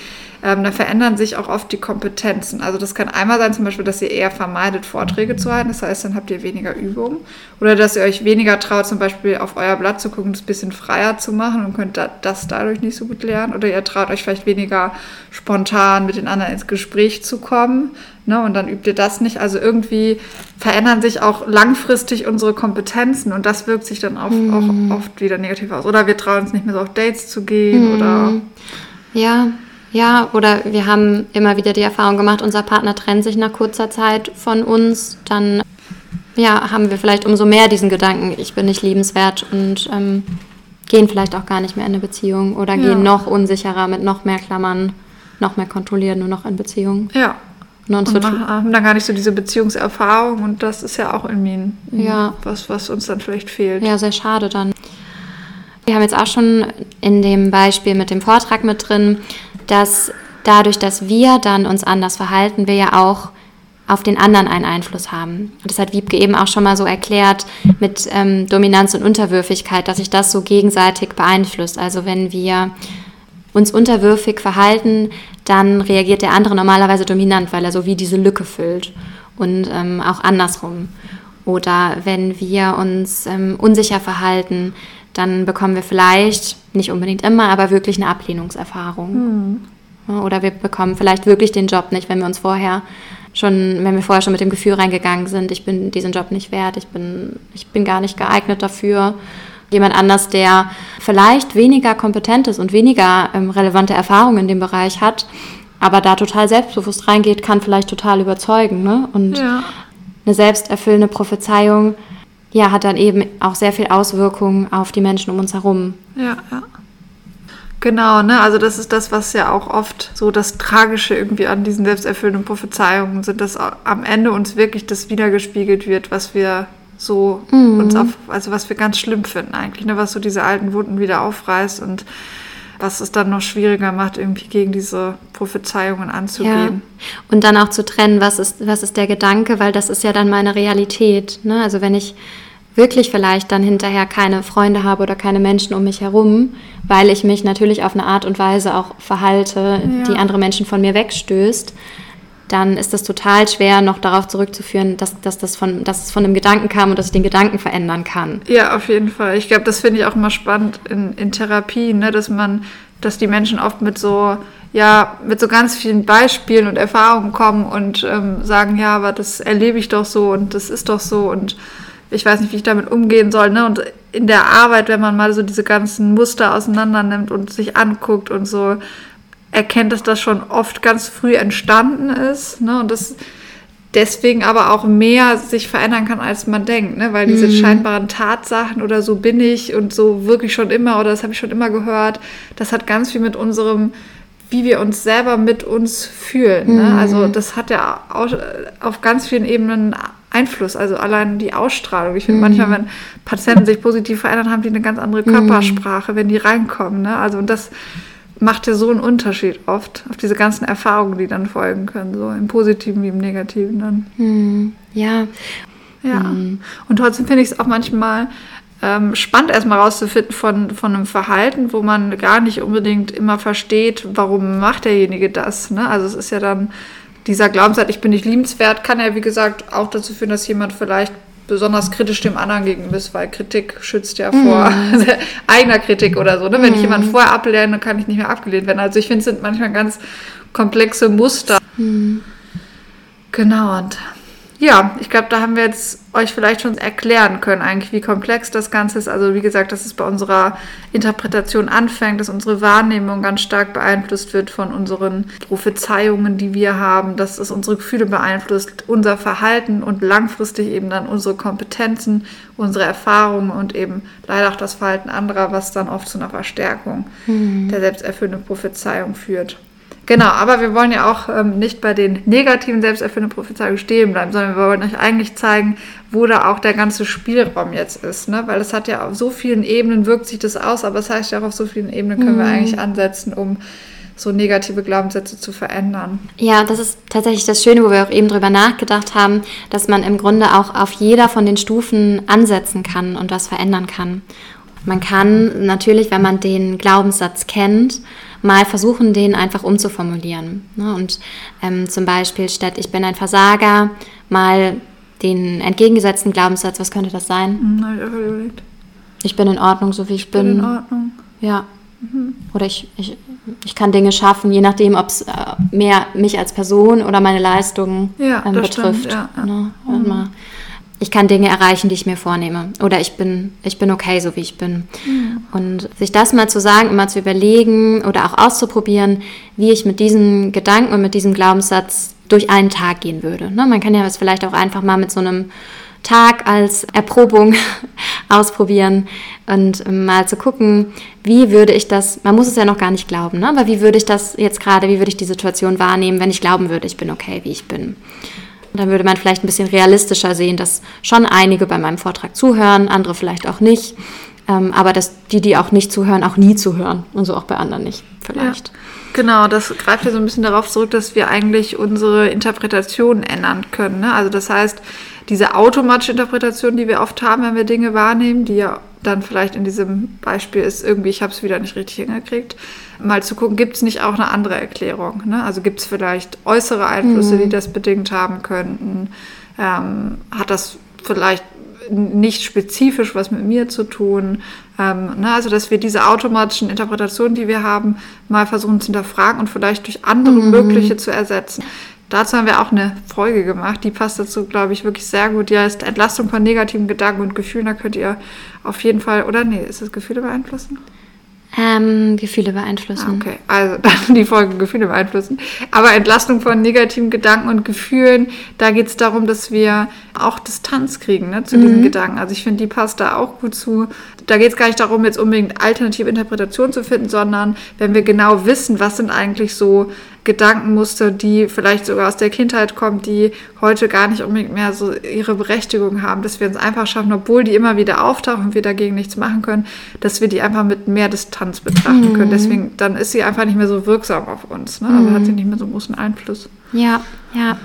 Ähm, da verändern sich auch oft die Kompetenzen. Also das kann einmal sein, zum Beispiel, dass ihr eher vermeidet, Vorträge zu halten. Das heißt, dann habt ihr weniger Übung. Oder dass ihr euch weniger traut, zum Beispiel auf euer Blatt zu gucken, das ein bisschen freier zu machen und könnt das dadurch nicht so gut lernen. Oder ihr traut euch vielleicht weniger spontan mit den anderen ins Gespräch zu kommen Ne? Und dann übt ihr das nicht. Also irgendwie verändern sich auch langfristig unsere Kompetenzen und das wirkt sich dann auch, Mhm. auch oft wieder negativ aus. Oder wir trauen uns nicht mehr so auf Dates zu gehen Mhm. oder Ja, ja, oder wir haben immer wieder die Erfahrung gemacht, unser Partner trennt sich nach kurzer Zeit von uns, dann ja, haben wir vielleicht umso mehr diesen Gedanken, ich bin nicht liebenswert und ähm, gehen vielleicht auch gar nicht mehr in eine Beziehung oder Ja. gehen noch unsicherer mit noch mehr Klammern, noch mehr kontrolliert, nur noch in Beziehung. ja. Ne, und Und machen- haben dann gar nicht so diese Beziehungserfahrung und das ist ja auch irgendwie Ja. was, was uns dann vielleicht fehlt. Ja, sehr schade dann. Wir haben jetzt auch schon in dem Beispiel mit dem Vortrag mit drin, dass dadurch, dass wir dann uns anders verhalten, wir ja auch auf den anderen einen Einfluss haben. Und das hat Wiebke eben auch schon mal so erklärt mit ähm, Dominanz und Unterwürfigkeit, dass sich das so gegenseitig beeinflusst. Also wenn wir uns unterwürfig verhalten, dann reagiert der andere normalerweise dominant, weil er so wie diese Lücke füllt. Und ähm, auch andersrum. Oder wenn wir uns ähm, unsicher verhalten, dann bekommen wir vielleicht, nicht unbedingt immer, aber wirklich eine Ablehnungserfahrung. Ja, Oder wir bekommen vielleicht wirklich den Job nicht, wenn wir uns vorher schon, wenn wir vorher schon mit dem Gefühl reingegangen sind, ich bin diesen Job nicht wert, ich bin, ich bin gar nicht geeignet dafür. Jemand anders, der vielleicht weniger kompetent ist und weniger ähm, relevante Erfahrungen in dem Bereich hat, aber da total selbstbewusst reingeht, kann vielleicht total überzeugen. Ne? Und Ja. eine selbsterfüllende Prophezeiung ja, hat dann eben auch sehr viel Auswirkungen auf die Menschen um uns herum. Ja, ja. Genau, ne? Also das ist das, was ja auch oft so das Tragische irgendwie an diesen selbsterfüllenden Prophezeiungen sind, dass am Ende uns wirklich das wiedergespiegelt wird, was wir so uns auf, also was wir ganz schlimm finden eigentlich, ne? Was so diese alten Wunden wieder aufreißt und was es dann noch schwieriger macht, irgendwie gegen diese Prophezeiungen anzugehen. Und dann auch zu trennen, was ist, was ist der Gedanke, weil das ist ja dann meine Realität. Ne? Also wenn ich wirklich vielleicht dann hinterher keine Freunde habe oder keine Menschen um mich herum, weil ich mich natürlich auf eine Art und Weise auch verhalte, Ja. die andere Menschen von mir wegstößt, dann ist das total schwer, noch darauf zurückzuführen, dass, dass, das von, dass es von einem Gedanken kam und dass ich den Gedanken verändern kann. Ja, auf jeden Fall. Ich glaube, das finde ich auch immer spannend in, in Therapien, ne? dass man, dass die Menschen oft mit so, ja, mit so ganz vielen Beispielen und Erfahrungen kommen und ähm, sagen, ja, aber das erlebe ich doch so und das ist doch so und ich weiß nicht, wie ich damit umgehen soll. Ne? Und in der Arbeit, wenn man mal so diese ganzen Muster auseinander nimmt und sich anguckt und so, erkennt, dass das schon oft ganz früh entstanden ist. Ne? Und das deswegen aber auch mehr sich verändern kann, als man denkt, ne? weil diese scheinbaren Tatsachen oder so bin ich und so wirklich schon immer oder das habe ich schon immer gehört, das hat ganz viel mit unserem, wie wir uns selber mit uns fühlen. Ne? Also das hat ja auch auf ganz vielen Ebenen Einfluss, also allein die Ausstrahlung. Ich finde manchmal, wenn Patienten sich positiv verändern, haben die eine ganz andere Körpersprache, wenn die reinkommen. Ne? Also und das macht ja so einen Unterschied oft auf diese ganzen Erfahrungen, die dann folgen können, so im Positiven wie im Negativen dann. Hm, ja, Ja. Und trotzdem finde ich es auch manchmal ähm, spannend, erstmal rauszufinden von, von einem Verhalten, wo man gar nicht unbedingt immer versteht, warum macht derjenige das. Ne? Also es ist ja dann dieser Glaubenssatz, ich bin nicht liebenswert, kann ja wie gesagt auch dazu führen, dass jemand vielleicht besonders kritisch dem anderen gegenüber ist, weil Kritik schützt ja vor eigener Kritik oder so. Ne? Wenn ich jemanden vorher ablehne, kann ich nicht mehr abgelehnt werden. Also ich finde, es sind manchmal ganz komplexe Muster. Genau, und ja, ich glaube, da haben wir jetzt euch vielleicht schon erklären können, eigentlich, wie komplex das Ganze ist. Also, wie gesagt, dass es bei unserer Interpretation anfängt, dass unsere Wahrnehmung ganz stark beeinflusst wird von unseren Prophezeiungen, die wir haben, dass es unsere Gefühle beeinflusst, unser Verhalten und langfristig eben dann unsere Kompetenzen, unsere Erfahrungen und eben leider auch das Verhalten anderer, was dann oft zu einer Verstärkung der selbsterfüllenden Prophezeiung führt. Genau, aber wir wollen ja auch ähm, nicht bei den negativen selbsterfüllenden Prophezeiungen stehen bleiben, sondern wir wollen euch eigentlich zeigen, wo da auch der ganze Spielraum jetzt ist. Ne? Weil es hat ja auf so vielen Ebenen wirkt sich das aus, aber es das heißt ja auch, auf so vielen Ebenen können wir eigentlich ansetzen, um so negative Glaubenssätze zu verändern. Ja, das ist tatsächlich das Schöne, wo wir auch eben drüber nachgedacht haben, dass man im Grunde auch auf jeder von den Stufen ansetzen kann und was verändern kann. Man kann natürlich, wenn man den Glaubenssatz kennt, mal versuchen, den einfach umzuformulieren. Ne? Und ähm, zum Beispiel statt ich bin ein Versager, mal den entgegengesetzten Glaubenssatz, was könnte das sein? Hm, ich überlegt. Ich bin in Ordnung, so wie ich, Ich bin bin. in Ordnung. Ja. Mhm. Oder ich, ich, ich kann Dinge schaffen, je nachdem, ob es äh, mehr mich als Person oder meine Leistungen ja, ähm, betrifft. Stimmt, ja, ja. Ne? Mhm. Ich kann Dinge erreichen, die ich mir vornehme. Oder ich bin, ich bin okay, so wie ich bin. Mhm. Und sich das mal zu sagen, immer zu überlegen oder auch auszuprobieren, wie ich mit diesem Gedanken und mit diesem Glaubenssatz durch einen Tag gehen würde. Ne? Man kann ja es vielleicht auch einfach mal mit so einem Tag als Erprobung ausprobieren und ähm, mal zu gucken, wie würde ich das, man muss es ja noch gar nicht glauben, ne? aber wie würde ich das jetzt gerade, wie würde ich die Situation wahrnehmen, wenn ich glauben würde, ich bin okay, wie ich bin. Dann würde man vielleicht ein bisschen realistischer sehen, dass schon einige bei meinem Vortrag zuhören, andere vielleicht auch nicht, ähm, aber dass die, die auch nicht zuhören, auch nie zuhören und so auch bei anderen nicht vielleicht. Ja. Genau, das greift ja so ein bisschen darauf zurück, dass wir eigentlich unsere Interpretation ändern können. Ne? Also das heißt, diese automatische Interpretation, die wir oft haben, wenn wir Dinge wahrnehmen, die ja dann vielleicht in diesem Beispiel ist, irgendwie, ich habe es wieder nicht richtig hingekriegt, mal zu gucken, gibt es nicht auch eine andere Erklärung? Ne? Also gibt es vielleicht äußere Einflüsse, mhm. die das bedingt haben könnten? Ähm, hat das vielleicht nicht spezifisch was mit mir zu tun? Ähm, ne? Also dass wir diese automatischen Interpretationen, die wir haben, mal versuchen zu hinterfragen und vielleicht durch andere mhm. mögliche zu ersetzen. Dazu haben wir auch eine Folge gemacht, die passt dazu, glaube ich, wirklich sehr gut. Die heißt Entlastung von negativen Gedanken und Gefühlen. Da könnt ihr auf jeden Fall, oder nee, ist es Gefühle beeinflussen? Ähm, Gefühle beeinflussen. Ah, okay, also dann die Folge Gefühle beeinflussen. Aber Entlastung von negativen Gedanken und Gefühlen, da geht es darum, dass wir auch Distanz kriegen ne, zu mhm. diesen Gedanken. Also ich finde, die passt da auch gut zu. Da geht es gar nicht darum, jetzt unbedingt alternative Interpretationen zu finden, sondern wenn wir genau wissen, was sind eigentlich so Gedankenmuster, die vielleicht sogar aus der Kindheit kommen, die heute gar nicht unbedingt mehr so ihre Berechtigung haben, dass wir uns einfach schaffen, obwohl die immer wieder auftauchen und wir dagegen nichts machen können, dass wir die einfach mit mehr Distanz betrachten können. Mhm. Deswegen, dann ist sie einfach nicht mehr so wirksam auf uns. Ne? Also mhm. hat sie nicht mehr so großen Einfluss. Ja, ja.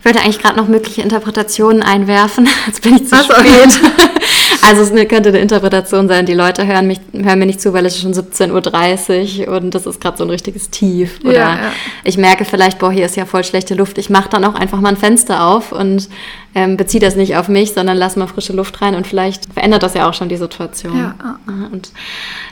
Ich wollte eigentlich gerade noch mögliche Interpretationen einwerfen. Jetzt bin ich zu also, spät. Also es könnte eine Interpretation sein, die Leute hören, mich, hören mir nicht zu, weil es ist schon 17.30 Uhr und das ist gerade so ein richtiges Tief. Oder ja, ja. ich merke vielleicht, boah, hier ist ja voll schlechte Luft. Ich mache dann auch einfach mal ein Fenster auf und ähm, beziehe das nicht auf mich, sondern lasse mal frische Luft rein und vielleicht verändert das ja auch schon die Situation. Ja. Und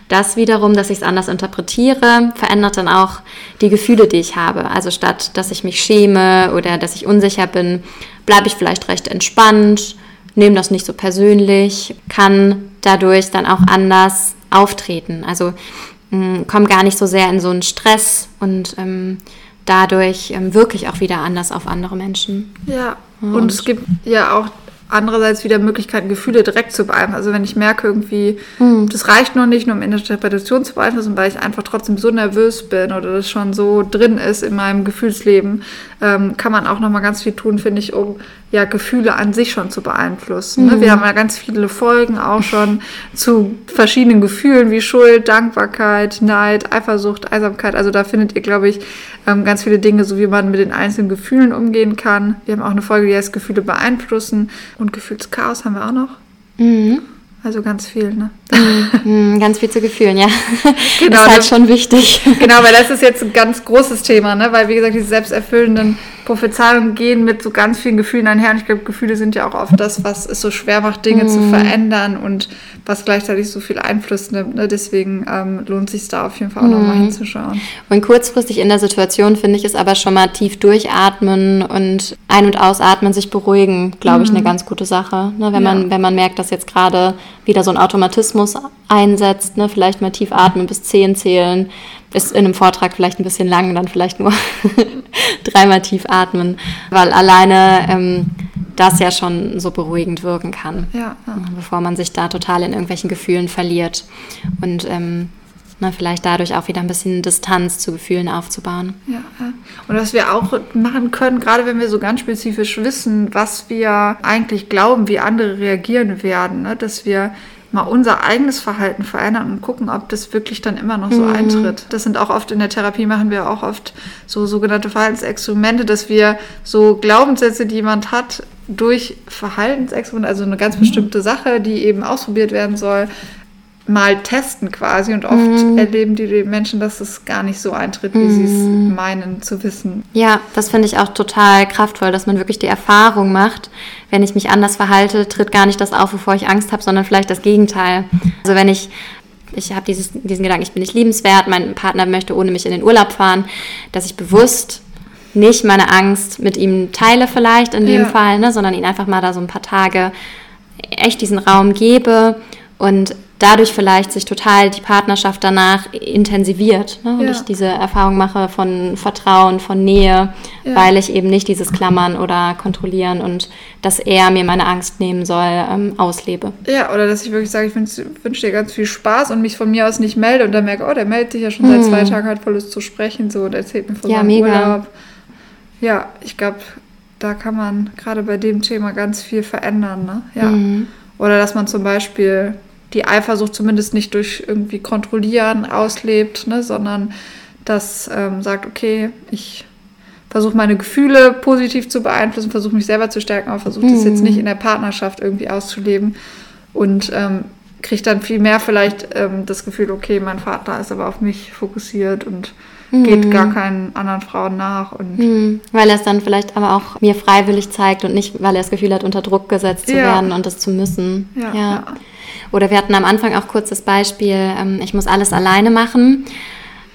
das wiederum, dass ich es anders interpretiere, verändert dann auch die Gefühle, die ich habe. Also statt, dass ich mich schäme oder dass ich unsicher bin, bleibe ich vielleicht recht entspannt nehme das nicht so persönlich, kann dadurch dann auch anders auftreten. Also mm, komme gar nicht so sehr in so einen Stress und ähm, dadurch ähm, wirke ich auch wieder anders auf andere Menschen. Ja, und, und es gibt ja auch andererseits wieder Möglichkeiten, Gefühle direkt zu beeinflussen. Also wenn ich merke irgendwie, mhm. das reicht noch nicht, nur um Interpretation zu beeinflussen, weil ich einfach trotzdem so nervös bin oder das schon so drin ist in meinem Gefühlsleben, ähm, kann man auch noch mal ganz viel tun, finde ich, um ja Gefühle an sich schon zu beeinflussen. Mhm. Ne? Wir hm. haben ja ganz viele Folgen auch schon zu verschiedenen Gefühlen wie Schuld, Dankbarkeit, Neid, Eifersucht, Einsamkeit. Also da findet ihr, glaube ich, ähm, ganz viele Dinge, so wie man mit den einzelnen Gefühlen umgehen kann. Wir haben auch eine Folge, die heißt Gefühle beeinflussen und Gefühlschaos haben wir auch noch. Mhm. Also ganz viel, ne? Mhm, ganz viel zu gefühlen, ja. Genau, ist halt schon wichtig. Genau, weil das ist jetzt ein ganz großes Thema, ne? Weil, wie gesagt, diese selbsterfüllenden Prophezeiungen gehen mit so ganz vielen Gefühlen einher. Und ich glaube, Gefühle sind ja auch oft das, was es so schwer macht, Dinge mm. zu mhm. verändern und was gleichzeitig so viel Einfluss nimmt. Ne? Deswegen ähm, lohnt sich da auf jeden Fall auch mm. nochmal mhm. hinzuschauen. Und kurzfristig in der Situation finde ich es aber schon mal tief durchatmen und ein- und ausatmen, sich beruhigen, glaube ich, mm. eine ganz gute Sache. Ne? Wenn, ja. man, wenn man merkt, dass jetzt gerade wieder so ein Automatismus einsetzt, ne? vielleicht mal tief atmen, bis zehn zählen, ist in einem Vortrag vielleicht ein bisschen lang, dann vielleicht nur dreimal tief atmen, weil alleine ähm, das ja schon so beruhigend wirken kann, ja, ja. bevor man sich da total in irgendwelchen Gefühlen verliert und ähm, na, vielleicht dadurch auch wieder ein bisschen Distanz zu Gefühlen aufzubauen. Ja, ja. Und was wir auch machen können, gerade wenn wir so ganz spezifisch wissen, was wir eigentlich glauben, wie andere reagieren werden, ne, dass wir mal unser eigenes Verhalten verändern und gucken, ob das wirklich dann immer noch so mhm. eintritt. Das sind auch oft in der Therapie, machen wir auch oft so sogenannte Verhaltensexperimente, dass wir so Glaubenssätze, die jemand hat, durch Verhaltensexperimente, also eine ganz bestimmte Sache, die eben ausprobiert werden soll, mal testen quasi und oft mm. erleben die Menschen, dass es gar nicht so eintritt, wie mm. sie es mhm. meinen zu wissen. Ja, das finde ich auch total kraftvoll, dass man wirklich die Erfahrung macht, wenn ich mich anders verhalte, tritt gar nicht das auf, wovor ich Angst habe, sondern vielleicht das Gegenteil. Also wenn ich ich habe diesen Gedanken, ich bin nicht liebenswert, mein Partner möchte ohne mich in den Urlaub fahren, dass ich bewusst nicht meine Angst mit ihm teile vielleicht in dem Ja. Fall, ne, sondern ihn einfach mal da so ein paar Tage echt diesen Raum gebe und dadurch vielleicht sich total die Partnerschaft danach intensiviert. Ne? Und Ja. ich diese Erfahrung mache von Vertrauen, von Nähe, Ja. weil ich eben nicht dieses Klammern oder Kontrollieren und dass er mir meine Angst nehmen soll, ähm, auslebe. Ja, oder dass ich wirklich sage, ich wünsche wünsch dir ganz viel Spaß und mich von mir aus nicht melde und dann merke, oh, der meldet sich ja schon seit zwei Tagen, hat voll Lust zu sprechen, so, und erzählt mir von Hm. Ja, seinem mega. Urlaub. Ja, ich glaube, da kann man gerade bei dem Thema ganz viel verändern, ne? Ja. Mhm. Oder dass man zum Beispiel die Eifersucht zumindest nicht durch irgendwie Kontrollieren auslebt, ne, sondern das ähm, sagt, okay, ich versuche meine Gefühle positiv zu beeinflussen, versuche mich selber zu stärken, aber versuche das jetzt nicht in der Partnerschaft irgendwie auszuleben. Und ähm, kriege dann viel mehr vielleicht ähm, das Gefühl, okay, mein Vater ist aber auf mich fokussiert und geht gar keinen anderen Frauen nach und Hm, Weil er es dann vielleicht aber auch mir freiwillig zeigt und nicht, weil er das Gefühl hat, unter Druck gesetzt zu Ja. werden und das zu müssen. Ja, ja. Oder wir hatten am Anfang auch kurz das Beispiel, ähm, ich muss alles alleine machen.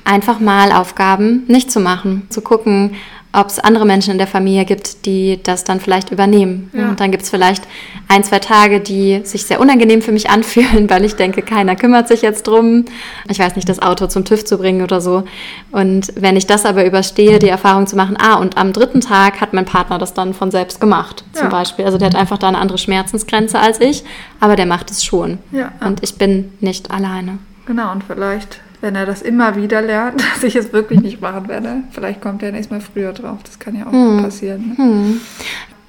Einfach mal Aufgaben nicht zu machen, zu gucken, ob es andere Menschen in der Familie gibt, die das dann vielleicht übernehmen. Ja. Und dann gibt es vielleicht ein, zwei Tage, die sich sehr unangenehm für mich anfühlen, weil ich denke, keiner kümmert sich jetzt drum. Ich weiß nicht, das Auto zum TÜV zu bringen oder so. Und wenn ich das aber überstehe, die Erfahrung zu machen, ah, und am dritten Tag hat mein Partner das dann von selbst gemacht, zum Ja. Beispiel. Also der hat einfach da eine andere Schmerzensgrenze als ich, aber der macht es schon. Ja. Und ich bin nicht alleine. Genau, und vielleicht, wenn er das immer wieder lernt, dass ich es wirklich nicht machen werde, vielleicht kommt er nächstes Mal früher drauf. Das kann ja auch passieren. Ne?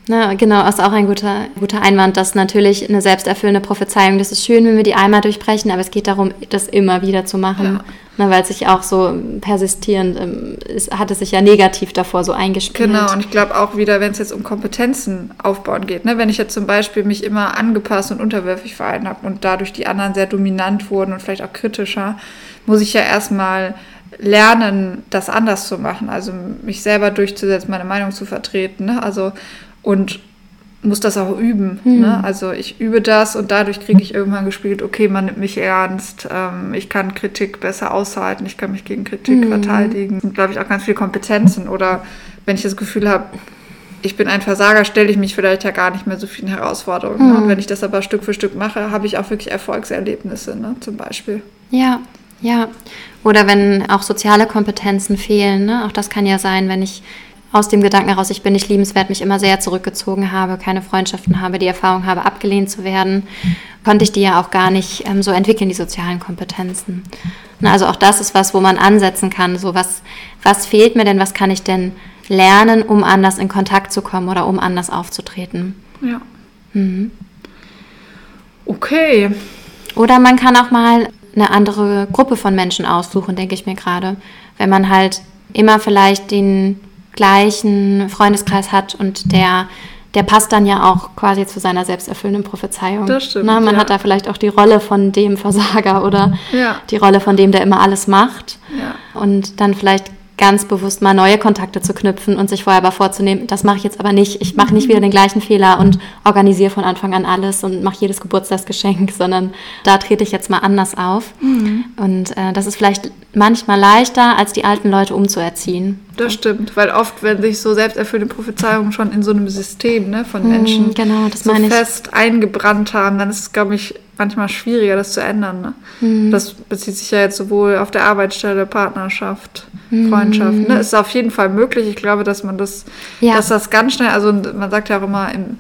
Na, genau, ist auch ein guter, guter Einwand, dass natürlich eine selbsterfüllende Prophezeiung, das ist schön, wenn wir die einmal durchbrechen, aber es geht darum, das immer wieder zu machen. Na, weil es sich auch so persistierend, ähm, es hat es sich ja negativ davor so eingespielt. Genau, und ich glaube auch wieder, wenn es jetzt um Kompetenzen aufbauen geht, ne? wenn ich jetzt zum Beispiel mich immer angepasst und unterwürfig verhalten habe und dadurch die anderen sehr dominant wurden und vielleicht auch kritischer, muss ich ja erstmal lernen, das anders zu machen, also mich selber durchzusetzen, meine Meinung zu vertreten, ne? also und muss das auch üben. Ne? Also ich übe das und dadurch kriege ich irgendwann gespielt, okay, man nimmt mich ernst, ähm, ich kann Kritik besser aushalten, ich kann mich gegen Kritik verteidigen. Und glaube ich auch ganz viele Kompetenzen. Oder wenn ich das Gefühl habe, ich bin ein Versager, stelle ich mich vielleicht ja gar nicht mehr so vielen Herausforderungen. Ne? Und wenn ich das aber Stück für Stück mache, habe ich auch wirklich Erfolgserlebnisse, ne? zum Beispiel. Ja, ja. Oder wenn auch soziale Kompetenzen fehlen, ne? auch das kann ja sein, wenn ich aus dem Gedanken heraus, ich bin nicht liebenswert, mich immer sehr zurückgezogen habe, keine Freundschaften habe, die Erfahrung habe, abgelehnt zu werden, konnte ich die ja auch gar nicht ähm, so entwickeln, die sozialen Kompetenzen. Na, also auch das ist was, wo man ansetzen kann, so was, was fehlt mir denn, was kann ich denn lernen, um anders in Kontakt zu kommen oder um anders aufzutreten. Ja. Okay. Oder man kann auch mal eine andere Gruppe von Menschen aussuchen, denke ich mir gerade. Wenn man halt immer vielleicht den gleichen Freundeskreis hat und der, der passt dann ja auch quasi zu seiner selbsterfüllenden Prophezeiung. Das stimmt, Na, man ja. hat da vielleicht auch die Rolle von dem Versager oder Ja. die Rolle von dem, der immer alles macht. Ja. Und dann vielleicht ganz bewusst mal neue Kontakte zu knüpfen und sich vorher aber vorzunehmen, das mache ich jetzt aber nicht. Ich mache nicht wieder den gleichen Fehler und organisiere von Anfang an alles und mache jedes Geburtstagsgeschenk, sondern da trete ich jetzt mal anders auf. Und äh, das ist vielleicht manchmal leichter, als die alten Leute umzuerziehen. Das stimmt, weil oft, wenn sich so selbsterfüllende Prophezeiungen schon in so einem System ne, von Menschen genau, das so fest eingebrannt haben, dann ist es, glaube ich, manchmal schwieriger, das zu ändern. Ne? Das bezieht sich ja jetzt sowohl auf der Arbeitsstelle, Partnerschaft, Freundschaft. Ne? Ist auf jeden Fall möglich. Ich glaube, dass man das, Ja. dass das ganz schnell, also man sagt ja auch immer im,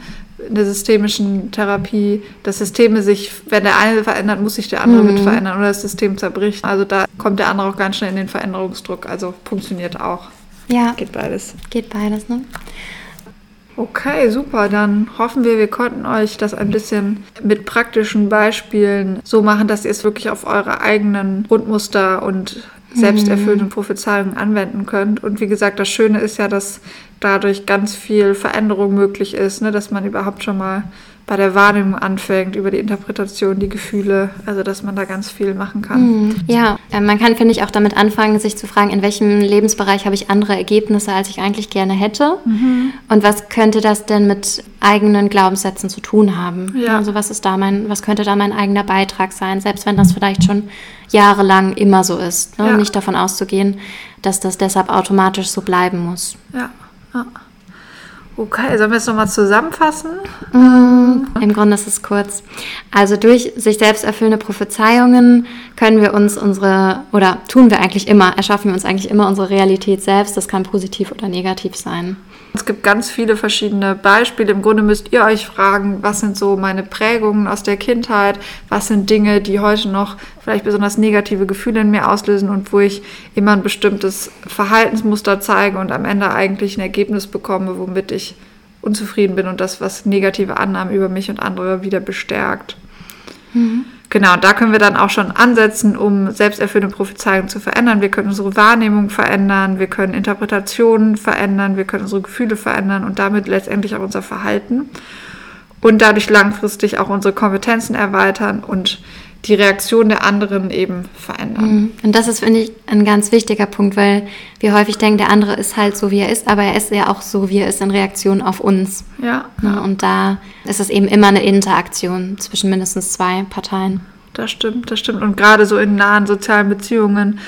in der systemischen Therapie, dass Systeme sich, wenn der eine verändert, muss sich der andere mit verändern oder das System zerbricht. Also da kommt der andere auch ganz schnell in den Veränderungsdruck. Also funktioniert auch. Ja, Geht beides. geht beides, ne? Okay, super. Dann hoffen wir, wir konnten euch das ein bisschen mit praktischen Beispielen so machen, dass ihr es wirklich auf eure eigenen Grundmuster und selbsterfüllenden Prophezeiungen anwenden könnt. Und wie gesagt, das Schöne ist ja, dass dadurch ganz viel Veränderung möglich ist, ne? dass man überhaupt schon mal bei der Wahrnehmung anfängt, über die Interpretation, die Gefühle, also dass man da ganz viel machen kann. Ja, äh, man kann, finde ich, auch damit anfangen, sich zu fragen, in welchem Lebensbereich habe ich andere Ergebnisse, als ich eigentlich gerne hätte? Und was könnte das denn mit eigenen Glaubenssätzen zu tun haben? Ja. Also was ist da mein, was könnte da mein eigener Beitrag sein, selbst wenn das vielleicht schon jahrelang immer so ist. Ne? Ja. Nicht davon auszugehen, dass das deshalb automatisch so bleiben muss. Ja. ja. Okay, sollen wir es nochmal zusammenfassen? Im Grunde ist es kurz. Also durch sich selbst erfüllende Prophezeiungen können wir uns unsere, oder tun wir eigentlich immer, erschaffen wir uns eigentlich immer unsere Realität selbst. Das kann positiv oder negativ sein. Es gibt ganz viele verschiedene Beispiele. Im Grunde müsst ihr euch fragen, was sind so meine Prägungen aus der Kindheit? Was sind Dinge, die heute noch vielleicht besonders negative Gefühle in mir auslösen und wo ich immer ein bestimmtes Verhaltensmuster zeige und am Ende eigentlich ein Ergebnis bekomme, womit ich unzufrieden bin und das, was negative Annahmen über mich und andere wieder bestärkt. Genau, und da können wir dann auch schon ansetzen, um selbsterfüllende Prophezeiungen zu verändern. Wir können unsere Wahrnehmung verändern, wir können Interpretationen verändern, wir können unsere Gefühle verändern und damit letztendlich auch unser Verhalten. Und dadurch langfristig auch unsere Kompetenzen erweitern und die Reaktion der anderen eben verändern. Und das ist, finde ich, ein ganz wichtiger Punkt, weil wir häufig denken, der andere ist halt so, wie er ist, aber er ist ja auch so, wie er ist in Reaktion auf uns. Ja, Ne? Und da ist es eben immer eine Interaktion zwischen mindestens zwei Parteien. das stimmt, das stimmt. Und gerade so in nahen sozialen Beziehungen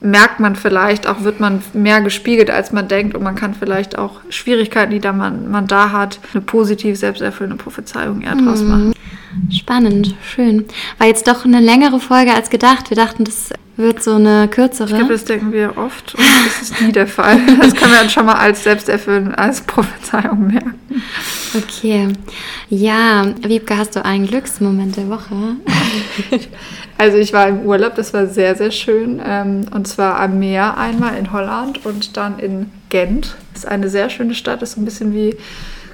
merkt man vielleicht auch, wird man mehr gespiegelt, als man denkt. Und man kann vielleicht auch Schwierigkeiten, die da man, man da hat, eine positiv selbsterfüllende Prophezeiung eher draus machen. Spannend, schön. War jetzt doch eine längere Folge als gedacht. Wir dachten, das wird so eine kürzere. Ich glaube, das denken wir oft und das ist nie der Fall. Das können wir dann schon mal als selbsterfüllend, als Prophezeiung merken. Okay. Ja, Wiebke, hast du einen Glücksmoment der Woche? Also ich war im Urlaub, das war sehr, sehr schön. Ähm, und zwar am Meer einmal in Holland und dann in Gent. Das ist eine sehr schöne Stadt, das ist so ein bisschen wie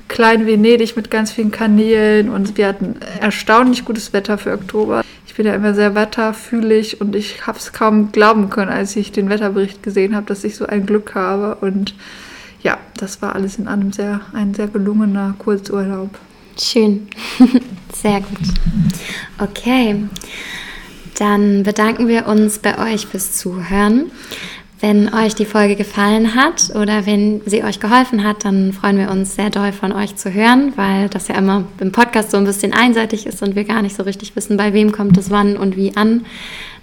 Klein Venedig mit ganz vielen Kanälen und wir hatten erstaunlich gutes Wetter für Oktober. Ich bin ja immer sehr wetterfühlig und ich habe es kaum glauben können, als ich den Wetterbericht gesehen habe, dass ich so ein Glück habe. Und ja, das war alles in allem sehr, ein sehr gelungener Kurzurlaub. Schön. Sehr gut. Okay. Dann bedanken wir uns bei euch fürs Zuhören. Wenn euch die Folge gefallen hat oder wenn sie euch geholfen hat, dann freuen wir uns sehr doll von euch zu hören, weil das ja immer im Podcast so ein bisschen einseitig ist und wir gar nicht so richtig wissen, bei wem kommt es wann und wie an.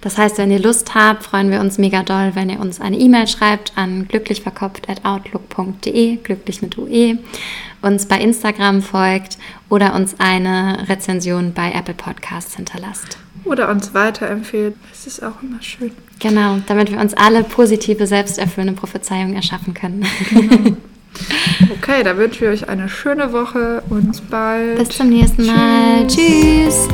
Das heißt, wenn ihr Lust habt, freuen wir uns mega doll, wenn ihr uns eine E-Mail schreibt an glücklichverkopft.outlook.de, glücklich mit UE, uns bei Instagram folgt oder uns eine Rezension bei Apple Podcasts hinterlasst. Oder uns weiterempfehlt. Das ist auch immer schön. Genau, damit wir uns alle positive, selbsterfüllende Prophezeiungen erschaffen können. Okay, da wünschen wir euch eine schöne Woche und bald. Bis zum nächsten Mal. Tschüss.